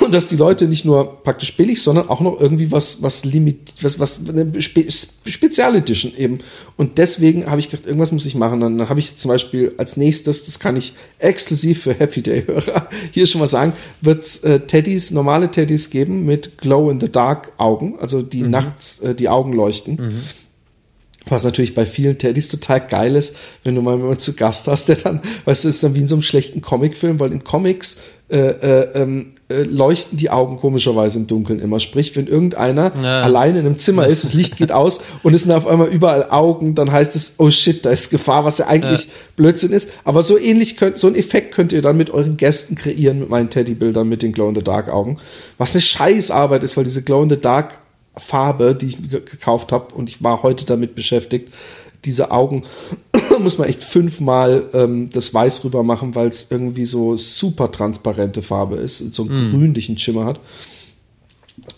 Und dass die Leute nicht nur praktisch billig, sondern auch noch irgendwie was, was limit, was, was, eine Spe Spezial Edition eben. Und deswegen habe ich gedacht, irgendwas muss ich machen. Dann, dann habe ich zum Beispiel als nächstes, das kann ich exklusiv für Happy Day Hörer <laughs> hier schon mal sagen, wird es äh, Teddys, normale Teddys geben mit Glow in the Dark Augen, also die nachts äh, die Augen leuchten. Was natürlich bei vielen Teddys total geil ist, wenn du mal jemanden zu Gast hast, der dann, weißt du, ist dann wie in so einem schlechten Comicfilm, weil in Comics äh, äh, ähm, äh, leuchten die Augen komischerweise im Dunkeln immer. Sprich, wenn irgendeiner Ja. alleine in einem Zimmer ist, das Licht geht aus und es sind auf einmal überall Augen, dann heißt es, oh shit, da ist Gefahr, was ja eigentlich Blödsinn ist. Aber so ähnlich könnt, so einen Effekt könnt ihr dann mit euren Gästen kreieren, mit meinen Teddybildern, mit den Glow-in-the-Dark-Augen. Was eine Scheißarbeit ist, weil diese Glow-in-the-Dark Farbe, die ich gekauft habe und ich war heute damit beschäftigt. Diese Augen <clears throat> muss man echt fünfmal ähm, das Weiß rüber machen, weil es irgendwie so super transparente Farbe ist, so einen grünlichen Schimmer hat.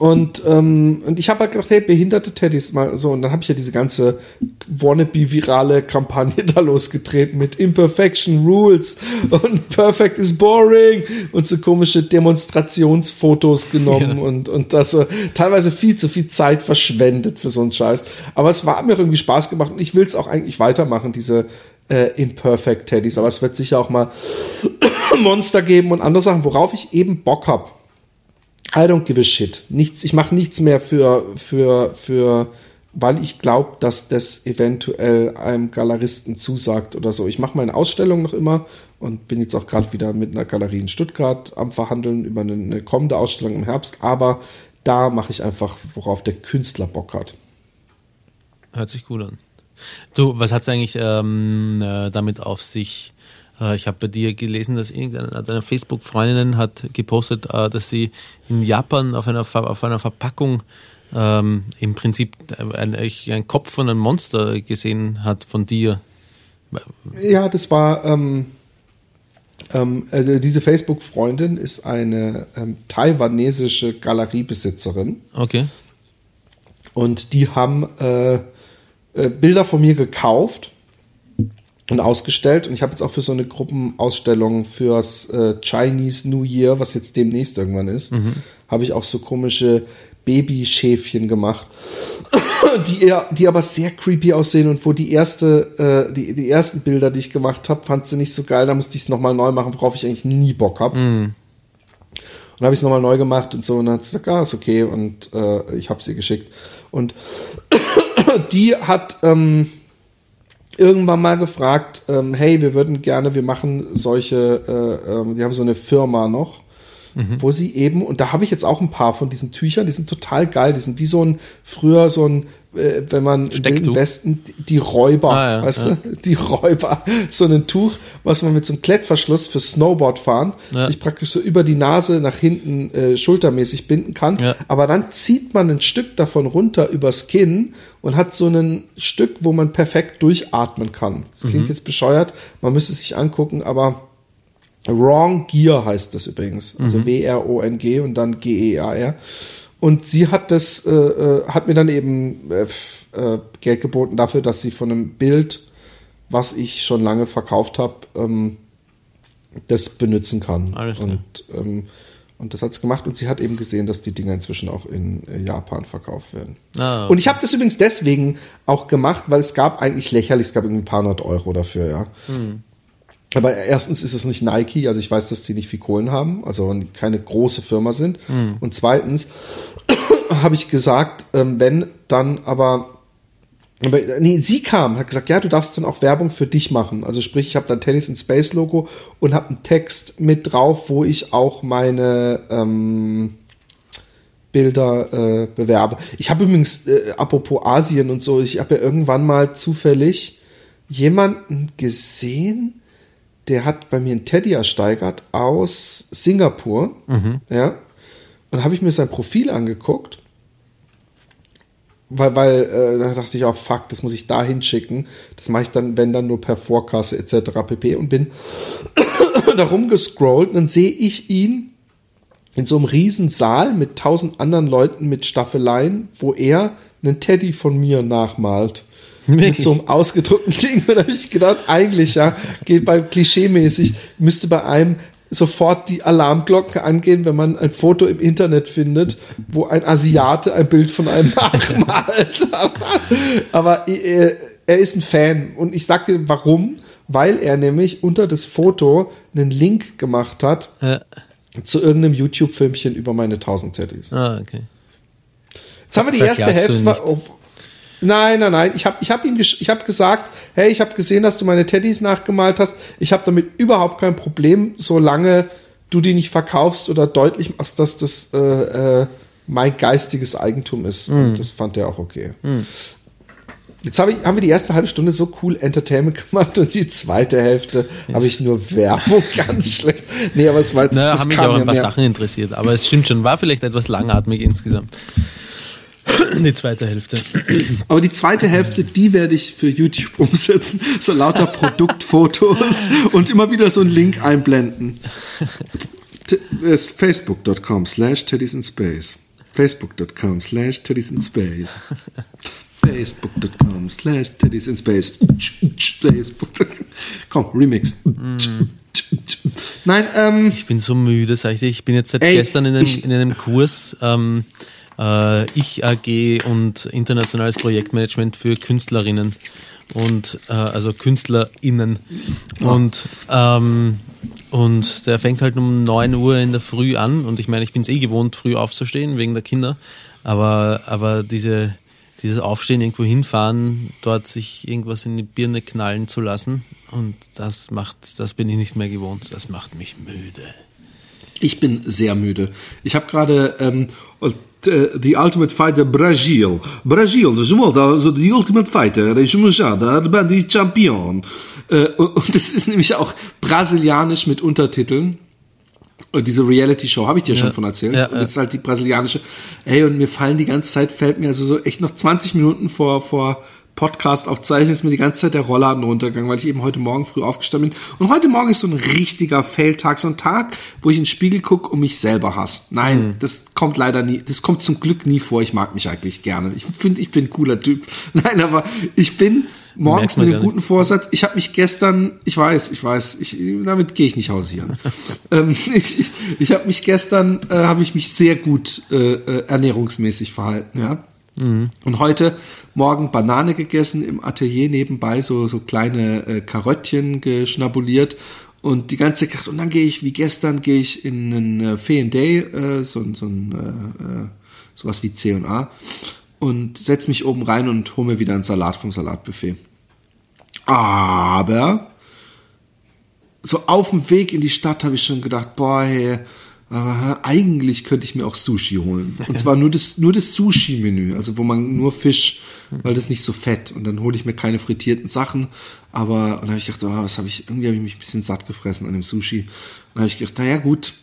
Und, ähm, und ich habe halt gedacht, hey, behinderte Teddys mal so. Und dann habe ich ja diese ganze wannabe-virale Kampagne <laughs> da losgetreten mit Imperfection Rules und <laughs> Perfect is boring und so komische Demonstrationsfotos genommen Ja. und, und das so teilweise viel zu viel Zeit verschwendet für so einen Scheiß. Aber es war mir irgendwie Spaß gemacht und ich will es auch eigentlich weitermachen, diese äh, Imperfect Teddys. Aber es wird sicher auch mal <clears throat> Monster geben und andere Sachen, worauf ich eben Bock hab. I don't give a shit. Nichts, ich mache nichts mehr für, für, für, weil ich glaube, dass das eventuell einem Galeristen zusagt oder so. Ich mache meine Ausstellung noch immer und bin jetzt auch gerade wieder mit einer Galerie in Stuttgart am Verhandeln über eine, eine kommende Ausstellung im Herbst, aber da mache ich einfach, worauf der Künstler Bock hat. Hört sich gut an. Du, was hat's eigentlich ähm, äh, damit auf sich? Äh, ich habe bei dir gelesen, dass irgendeine deiner Facebook-Freundinnen hat gepostet, äh, dass sie in Japan auf einer, Ver auf einer Verpackung ähm, im Prinzip ein, ein Kopf von einem Monster gesehen hat von dir. Ja, das war, ähm, ähm, äh, diese Facebook-Freundin ist eine ähm, taiwanesische Galeriebesitzerin. Okay. Und die haben äh, äh, Bilder von mir gekauft und ausgestellt. Und ich habe jetzt auch für so eine Gruppenausstellung fürs äh, Chinese New Year, was jetzt demnächst irgendwann ist, habe ich auch so komische Babyschäfchen gemacht, <coughs> die, eher, die aber sehr creepy aussehen und wo die erste, äh, die, die ersten Bilder, die ich gemacht habe, fand sie nicht so geil. Da musste ich es nochmal neu machen, worauf ich eigentlich nie Bock habe. Und dann habe ich es nochmal neu gemacht und so und dann hat sie gesagt, ah, ist okay und äh, ich habe sie geschickt. Und <coughs> die hat ähm, irgendwann mal gefragt, ähm, hey, wir würden gerne, wir machen solche, äh, ähm, die haben so eine Firma noch, wo sie eben, und da habe ich jetzt auch ein paar von diesen Tüchern, die sind total geil, die sind wie so ein, früher so ein, äh, wenn man im Stecktuch. Wilden Westen, die, Räuber, Ah, ja, weißt ja. du, die Räuber, <laughs> so ein Tuch, was man mit so einem Klettverschluss für Snowboard fahren, Ja. sich praktisch so über die Nase nach hinten äh, schultermäßig binden kann. Aber dann zieht man ein Stück davon runter übers Kinn und hat so ein Stück, wo man perfekt durchatmen kann. Das klingt jetzt bescheuert, man müsste sich angucken, aber Wrong Gear heißt das übrigens. Also W-R-O-N-G und dann G-E-A-R. Und sie hat das, äh, äh, hat mir dann eben äh, äh, Geld geboten dafür, dass sie von einem Bild, was ich schon lange verkauft habe, ähm, das benutzen kann. Alles klar. und, ähm, und das hat es gemacht und sie hat eben gesehen, dass die Dinger inzwischen auch in äh, Japan verkauft werden. Ah, Und ich habe das übrigens deswegen auch gemacht, weil es gab eigentlich lächerlich, es gab irgendwie ein paar hundert Euro dafür, ja. Aber erstens ist es nicht Nike, also ich weiß, dass die nicht viel Kohlen haben, also keine große Firma sind. Und zweitens <clears throat> habe ich gesagt, ähm, wenn dann aber aber nee, sie kam, hat gesagt, ja, du darfst dann auch Werbung für dich machen. Also sprich, ich habe dann Tennis in Space Logo und habe einen Text mit drauf, wo ich auch meine ähm, Bilder äh, bewerbe. Ich habe übrigens, äh, apropos Asien und so, ich habe ja irgendwann mal zufällig jemanden gesehen, der hat bei mir einen Teddy ersteigert aus Singapur. Ja. Und habe ich mir sein Profil angeguckt. Weil, weil äh, da dachte ich auch, fuck, das muss ich da hinschicken. Das mache ich dann, wenn dann nur per Vorkasse etc. pp. Und bin <coughs> da rumgescrollt und dann sehe ich ihn in so einem riesen Saal mit tausend anderen Leuten mit Staffeleien, wo er einen Teddy von mir nachmalt. Mit Wirklich? so einem ausgedruckten <laughs> Ding. Und da habe ich gedacht, eigentlich, ja, geht bei klischeemäßig, müsste bei einem sofort die Alarmglocke angehen, wenn man ein Foto im Internet findet, wo ein Asiate ein Bild von einem <laughs> nachmalt. Aber äh, er ist ein Fan. Und ich sag dir warum. Weil er nämlich unter das Foto einen Link gemacht hat Äh, zu irgendeinem YouTube-Filmchen über meine 1000 Teddys. ah, okay. Jetzt haben wir die erste Hälfte. ihn war- nicht? oh, nein, nein, nein. Ich habe ich hab ihm ich hab gesagt, hey, ich habe gesehen, dass du meine Teddys nachgemalt hast. Ich habe damit überhaupt kein Problem, solange du die nicht verkaufst oder deutlich machst, dass das äh, äh, mein geistiges Eigentum ist. Mhm. Und das fand er auch okay. Jetzt hab ich, haben wir die erste halbe Stunde so cool Entertainment <laughs> gemacht und die zweite Hälfte habe ich nur Werbung, <laughs> ganz schlecht. Nee, aber es war jetzt, Naja, das haben mich auch ein paar mehr. Sachen interessiert, aber es stimmt schon, war vielleicht etwas langatmig insgesamt. <coughs> Die zweite Hälfte. Aber die zweite Hälfte, die werde ich für YouTube umsetzen. So lauter <laughs> Produktfotos und immer wieder so einen Link einblenden. Facebook.com slash Teddy's in Space. Facebook.com slash Teddy's in Space. Facebook.com slash Teddy's in Space. Komm, Remix. Nein, ähm, Ich bin so müde, sag ich dir. Ich bin jetzt seit Ey, gestern in einem, ich- in einem Kurs ähm, äh, Ich AG und internationales Projektmanagement für Künstlerinnen und äh, also KünstlerInnen. Und ähm, und der fängt halt um 9 Uhr in der Früh an. Und ich meine, ich bin es eh gewohnt, früh aufzustehen wegen der Kinder. Aber, aber diese, dieses Aufstehen, irgendwo hinfahren, dort sich irgendwas in die Birne knallen zu lassen. Und das macht, das bin ich nicht mehr gewohnt. Das macht mich müde. Ich bin sehr müde. Ich habe gerade ähm, und, äh, The Ultimate Fighter Brasil. Brasil, das ist mal da, so The Ultimate Fighter, das ist mal ja, da bin die Champion. <laughs> Und das ist nämlich auch brasilianisch mit Untertiteln. Und diese Reality-Show habe ich dir schon von erzählt. Ja, und ja. jetzt halt die brasilianische. Ey, und mir fallen die ganze Zeit, fällt mir also so echt noch 20 Minuten vor, vor Podcast aufzeichnen, ist mir die ganze Zeit der Rollladen runtergegangen, weil ich eben heute Morgen früh aufgestanden bin. Und heute Morgen ist so ein richtiger Fail-Tag, so ein Tag, wo ich in den Spiegel gucke und mich selber hasse. Nein, Mhm. das kommt leider nie, das kommt zum Glück nie vor. Ich mag mich eigentlich gerne. Ich finde, ich bin ein cooler Typ. <laughs> Nein, aber ich bin morgens mit einem guten Vorsatz. Ich habe mich gestern, ich weiß, ich weiß, ich, damit gehe ich nicht hausieren. <laughs> ähm, ich ich, ich habe mich gestern, äh, habe ich mich sehr gut äh, äh, ernährungsmäßig verhalten, ja. Und heute Morgen Banane gegessen, im Atelier nebenbei so, so kleine äh, Karöttchen geschnabuliert und die ganze Zeit, und dann gehe ich, wie gestern, gehe ich in einen äh, Day, äh, so, so ein, äh, äh, sowas wie C&A und setz mich oben rein und hole mir wieder einen Salat vom Salatbuffet. Aber so auf dem Weg in die Stadt habe ich schon gedacht, boah, hey, äh, eigentlich könnte ich mir auch Sushi holen. Und <laughs> zwar nur das, nur das Sushi-Menü, also wo man nur Fisch, weil das nicht so fett. Und dann hole ich mir keine frittierten Sachen. Aber und dann habe ich gedacht, oh, was habe ich, irgendwie habe ich mich ein bisschen satt gefressen an dem Sushi. Und dann habe ich gedacht, naja, gut.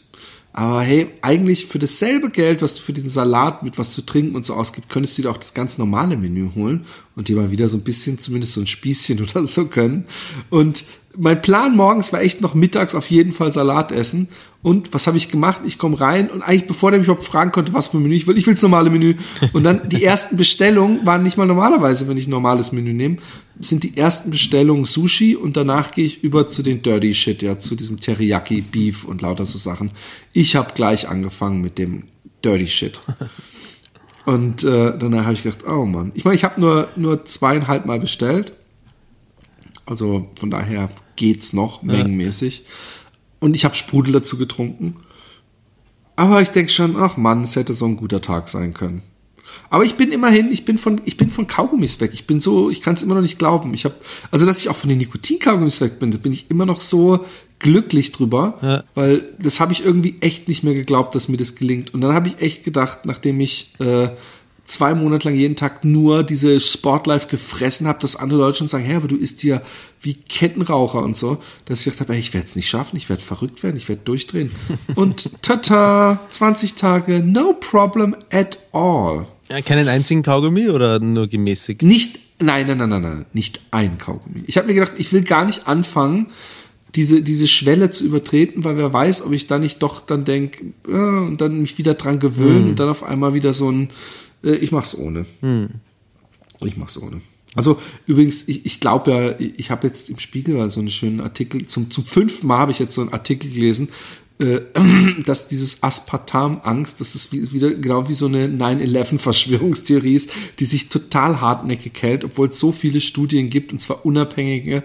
Aber hey, eigentlich für dasselbe Geld, was du für diesen Salat mit was zu trinken und so ausgibst, könntest du dir auch das ganz normale Menü holen und dir mal wieder so ein bisschen, zumindest so ein Spießchen <laughs> oder so können. Und mein Plan morgens war echt noch mittags auf jeden Fall Salat essen. Und was habe ich gemacht? Ich komme rein und eigentlich bevor der mich überhaupt fragen konnte, was für ein Menü ich will, ich will das normale Menü. Und dann die ersten Bestellungen waren nicht mal normalerweise, wenn ich ein normales Menü nehme, sind die ersten Bestellungen Sushi und danach gehe ich über zu den Dirty Shit, ja, zu diesem Teriyaki Beef und lauter so Sachen. Ich habe gleich angefangen mit dem Dirty Shit. <laughs> Und äh, danach habe ich gedacht, oh Mann. Ich meine, ich habe nur, nur zweieinhalb Mal bestellt. Also von daher geht's noch mengenmäßig. Und ich habe Sprudel dazu getrunken. Aber ich denke schon, ach Mann, es hätte so ein guter Tag sein können. Aber ich bin immerhin, ich bin von, ich bin von Kaugummis weg. Ich bin so, ich kann es immer noch nicht glauben. Ich habe, also dass ich auch von den Nikotinkaugummis weg bin, da bin ich immer noch so glücklich drüber, Ja. weil das habe ich irgendwie echt nicht mehr geglaubt, dass mir das gelingt. Und dann habe ich echt gedacht, nachdem ich äh, zwei Monate lang jeden Tag nur diese Sportlife gefressen habe, dass andere Leute schon sagen, hey, aber du isst hier wie Kettenraucher und so, dass ich gedacht habe, ey, ich werde es nicht schaffen, ich werde verrückt werden, ich werde durchdrehen. <laughs> und tata, 20 Tage, no problem at all. Ja, keinen einzigen Kaugummi oder nur gemäßigt? Nicht, nein, nein, nein, nein, nein, nicht ein Kaugummi. Ich habe mir gedacht, ich will gar nicht anfangen, diese, diese Schwelle zu übertreten, weil wer weiß, ob ich dann nicht doch dann denke, äh, und dann mich wieder dran gewöhnen und dann auf einmal wieder so ein, ich mach's ohne. Ich mach's ohne. Also übrigens, ich, ich glaube ja, ich habe jetzt im Spiegel also einen schönen Artikel, zum, zum fünften Mal habe ich jetzt so einen Artikel gelesen, äh, <clears throat> dass dieses Aspartam-Angst, dass das wie, wieder genau wie so eine 9-11-Verschwörungstheorie ist, die sich total hartnäckig hält, obwohl es so viele Studien gibt, und zwar unabhängige,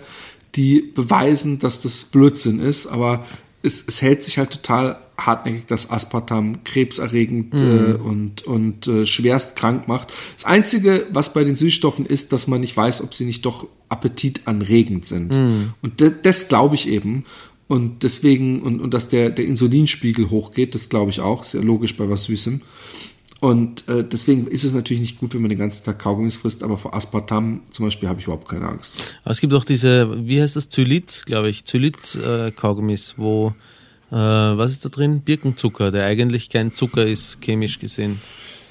die beweisen, dass das Blödsinn ist, aber es, es hält sich halt total hartnäckig, dass Aspartam krebserregend äh, und, und äh, schwerst krank macht. Das Einzige, was bei den Süßstoffen ist, dass man nicht weiß, ob sie nicht doch appetitanregend sind. Und de, das glaube ich eben. Und deswegen, und, und dass der, der Insulinspiegel hochgeht, das glaube ich auch. Sehr logisch bei was Süßem. Und äh, deswegen ist es natürlich nicht gut, wenn man den ganzen Tag Kaugummis frisst, aber vor Aspartam zum Beispiel habe ich überhaupt keine Angst. Aber es gibt auch diese, wie heißt das, Zylit, glaube ich, Zylit-Kaugummis, wo, äh, was ist da drin? Birkenzucker, der eigentlich kein Zucker ist, chemisch gesehen.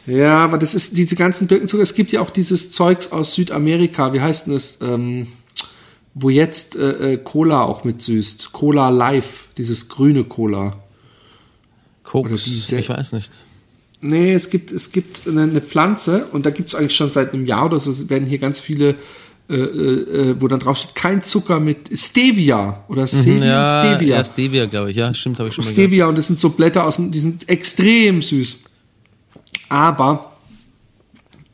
Ja, aber das ist diese ganzen Birkenzucker. Es gibt ja auch dieses Zeugs aus Südamerika. Wie heißt denn das? Ähm, wo jetzt äh, äh, Cola auch mit süßt. Cola Live, dieses grüne Cola. Koks, ich weiß nicht. Nee, es gibt, es gibt eine, eine Pflanze und da gibt es eigentlich schon seit einem Jahr oder so, werden hier ganz viele, äh, äh, wo dann drauf steht, kein Zucker mit Stevia oder Stevia. Mhm, ja, Stevia. ja, Stevia, glaube ich. Ja, stimmt, habe ich schon mal gehört. Stevia und das sind so Blätter aus dem, die sind extrem süß. Aber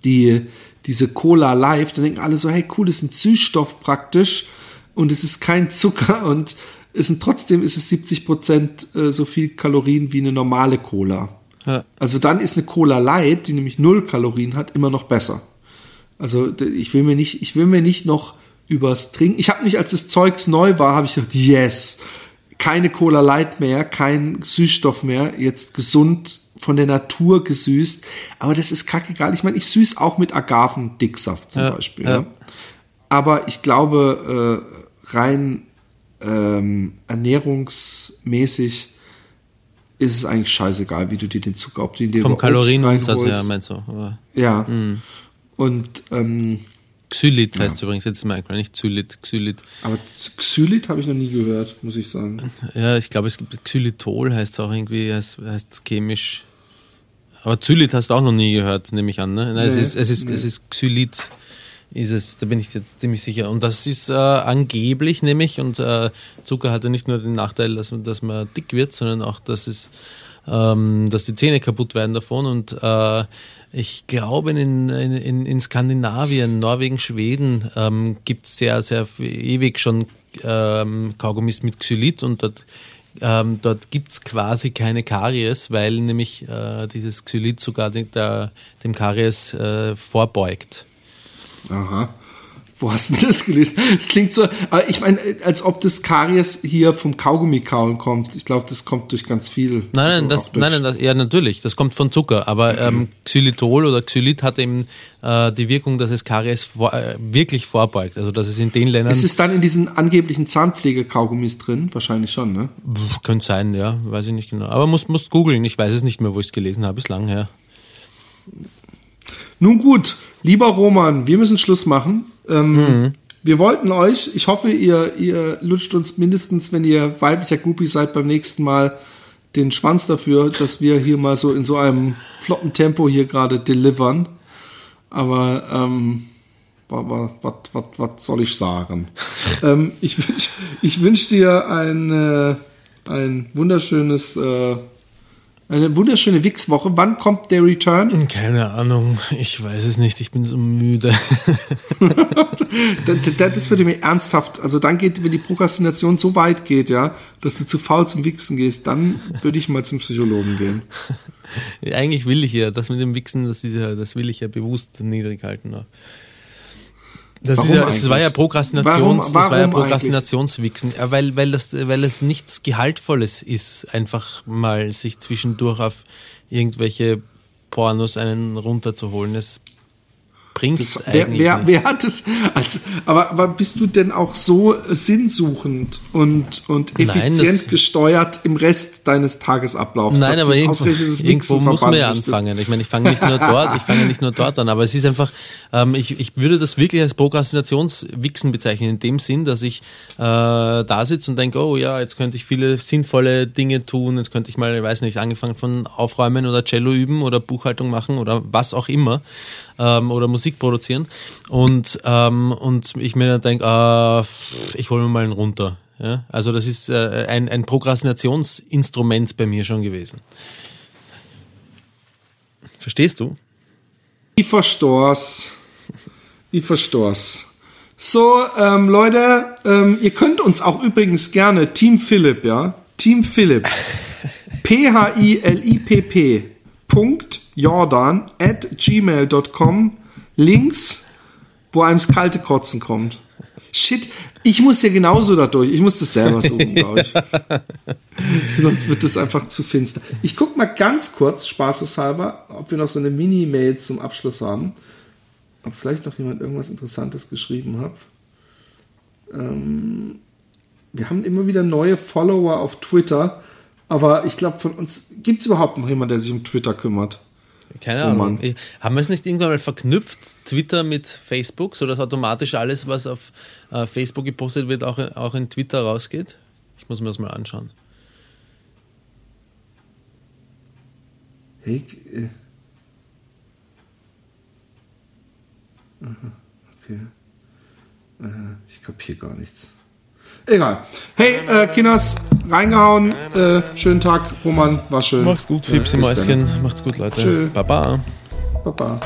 die, diese Cola Live, da denken alle so, hey cool, das ist ein Süßstoff praktisch und es ist kein Zucker <laughs> und es sind trotzdem ist es 70 Prozent äh, so viel Kalorien wie eine normale Cola. Ja. Also dann ist eine Cola Light, die nämlich null Kalorien hat, immer noch besser. Also ich will mir nicht, ich will mir nicht noch übers Trinken. Ich habe nicht, als das Zeugs neu war, habe ich gedacht, yes, keine Cola Light mehr, kein Süßstoff mehr, jetzt gesund von der Natur gesüßt. Aber das ist kackegal. Ich meine, ich süß auch mit Agavendicksaft zum Ja, Beispiel. ja. Aber ich glaube, äh, rein ähm, ernährungsmäßig ist es eigentlich scheißegal, wie du dir den Zucker, ob du dir Vom Kalorienumsatz her, meinst du? Aber Ja. Und ähm, Xylit heißt übrigens jetzt Minecraft, nicht Xylit, Xylit. aber Xylit habe ich noch nie gehört, muss ich sagen. Ja, ich glaube, es gibt Xylitol, heißt es auch irgendwie, heißt, heißt chemisch. Aber Xylit hast du auch noch nie gehört, nehme ich an. Ne? Nein, es Nee, ist, es ist, nee. es ist Xylit, ist es, da bin ich jetzt ziemlich sicher. Und das ist äh, angeblich nämlich, und äh, Zucker hat ja nicht nur den Nachteil, dass, man- dass man dick wird, sondern auch, dass es, ähm, dass die Zähne kaputt werden davon. Und äh, ich glaube, in, in, in, in Skandinavien, Norwegen, Schweden ähm, gibt es sehr, sehr ewig schon ähm, Kaugummis mit Xylit und dort, ähm, dort gibt es quasi keine Karies, weil nämlich äh, dieses Xylit sogar den, der, dem Karies äh, vorbeugt. Aha. Wo hast du das gelesen? Es klingt so, aber ich meine, als ob das Karies hier vom Kaugummi-Kauen kommt. Ich glaube, das kommt durch ganz viel. Nein, nein, Also das, nein, nein, das, ja, natürlich, das kommt von Zucker, aber ähm, Xylitol oder Xylit hat eben äh, die Wirkung, dass es Karies vor, äh, wirklich vorbeugt. Also, dass es in den Ländern. Ist es dann in diesen angeblichen Zahnpflege-Kaugummis drin? Wahrscheinlich schon, ne? Pff, Könnte sein, ja, weiß ich nicht genau. Aber musst, musst googeln, ich weiß es nicht mehr, wo ich es gelesen habe, ist lang her. Nun gut, lieber Roman, wir müssen Schluss machen. Ähm, Wir wollten euch, ich hoffe, ihr, ihr lutscht uns mindestens, wenn ihr weiblicher Groupie seid, beim nächsten Mal den Schwanz dafür, dass wir hier mal so in so einem flotten Tempo hier gerade delivern. Aber ähm, was soll ich sagen? <laughs> ähm, ich wünsche ich wünsch dir ein, äh, ein wunderschönes, äh, eine wunderschöne Wix-Woche. Wann kommt der Return? Keine Ahnung, ich weiß es nicht, ich bin so müde. Das, <laughs> das, das würde mir ernsthaft, also dann geht, wenn die Prokrastination so weit geht, ja, dass du zu faul zum Wichsen gehst, dann würde ich mal zum Psychologen gehen. <laughs> Eigentlich will ich ja, das mit dem Wichsen, das, ist ja, das will ich ja bewusst niedrig halten. auch. Das, Warum ist ja, es war ja Prokrastinations, Warum- das war ja warum Prokrastinationswichsen, weil, weil, das, weil es nichts Gehaltvolles ist, einfach mal sich zwischendurch auf irgendwelche Pornos einen runterzuholen. Es bringt wer, eigentlich wer, wer hat es? Als, aber, aber bist du denn auch so sinnsuchend und, und Nein, effizient das- gesteuert im Rest deines Tagesablaufs? Nein, aber irgendwo, irgendwo muss man ja anfangen. Ich meine, ich fange nicht nur dort, ich fange nicht nur dort an, aber es ist einfach, ähm, ich, ich würde das wirklich als Prokrastinationswichsen bezeichnen, in dem Sinn, dass ich äh, da sitze und denke, oh ja, jetzt könnte ich viele sinnvolle Dinge tun, jetzt könnte ich mal, ich weiß nicht, angefangen von Aufräumen oder Cello üben oder Buchhaltung machen oder was auch immer ähm, oder Musik produzieren und, ähm, und ich mir dann denke, ah, ich hole mir mal einen runter. Ja? Also das ist äh, ein, ein Prokrastinationsinstrument bei mir schon gewesen. Verstehst du? Ich verstoß. Ich verstoß. So, ähm, Leute, ähm, ihr könnt uns auch übrigens gerne Team Philipp, ja? Team Philipp. <laughs> P-H-I-L-I-P-P. Punkt Jordan at gmail.com. Links, wo einem das kalte Kotzen kommt. Shit, ich muss ja genauso da durch. Ich muss das selber <laughs> suchen, glaube ich. Sonst wird das einfach zu finster. Ich guck mal ganz kurz, spaßeshalber, ob wir noch so eine Mini-Mail zum Abschluss haben. Ob vielleicht noch jemand irgendwas Interessantes geschrieben hat. Ähm, wir haben immer wieder neue Follower auf Twitter, aber ich glaube, von uns gibt es überhaupt noch jemand, der sich um Twitter kümmert. Keine Oh Ahnung. Ich- Haben wir es nicht irgendwann mal verknüpft, Twitter mit Facebook, sodass automatisch alles, was auf äh, Facebook gepostet wird, auch, auch in Twitter rausgeht? Ich muss mir das mal anschauen. Ich, äh. Aha, okay. Äh, ich kapiere gar nichts. Egal. Hey, äh, Kinas, reingehauen. Äh, schönen Tag, Roman. War schön. Macht's gut, Fips im bis dann. Mäuschen. Macht's gut, Leute. Tschö. Baba. Baba.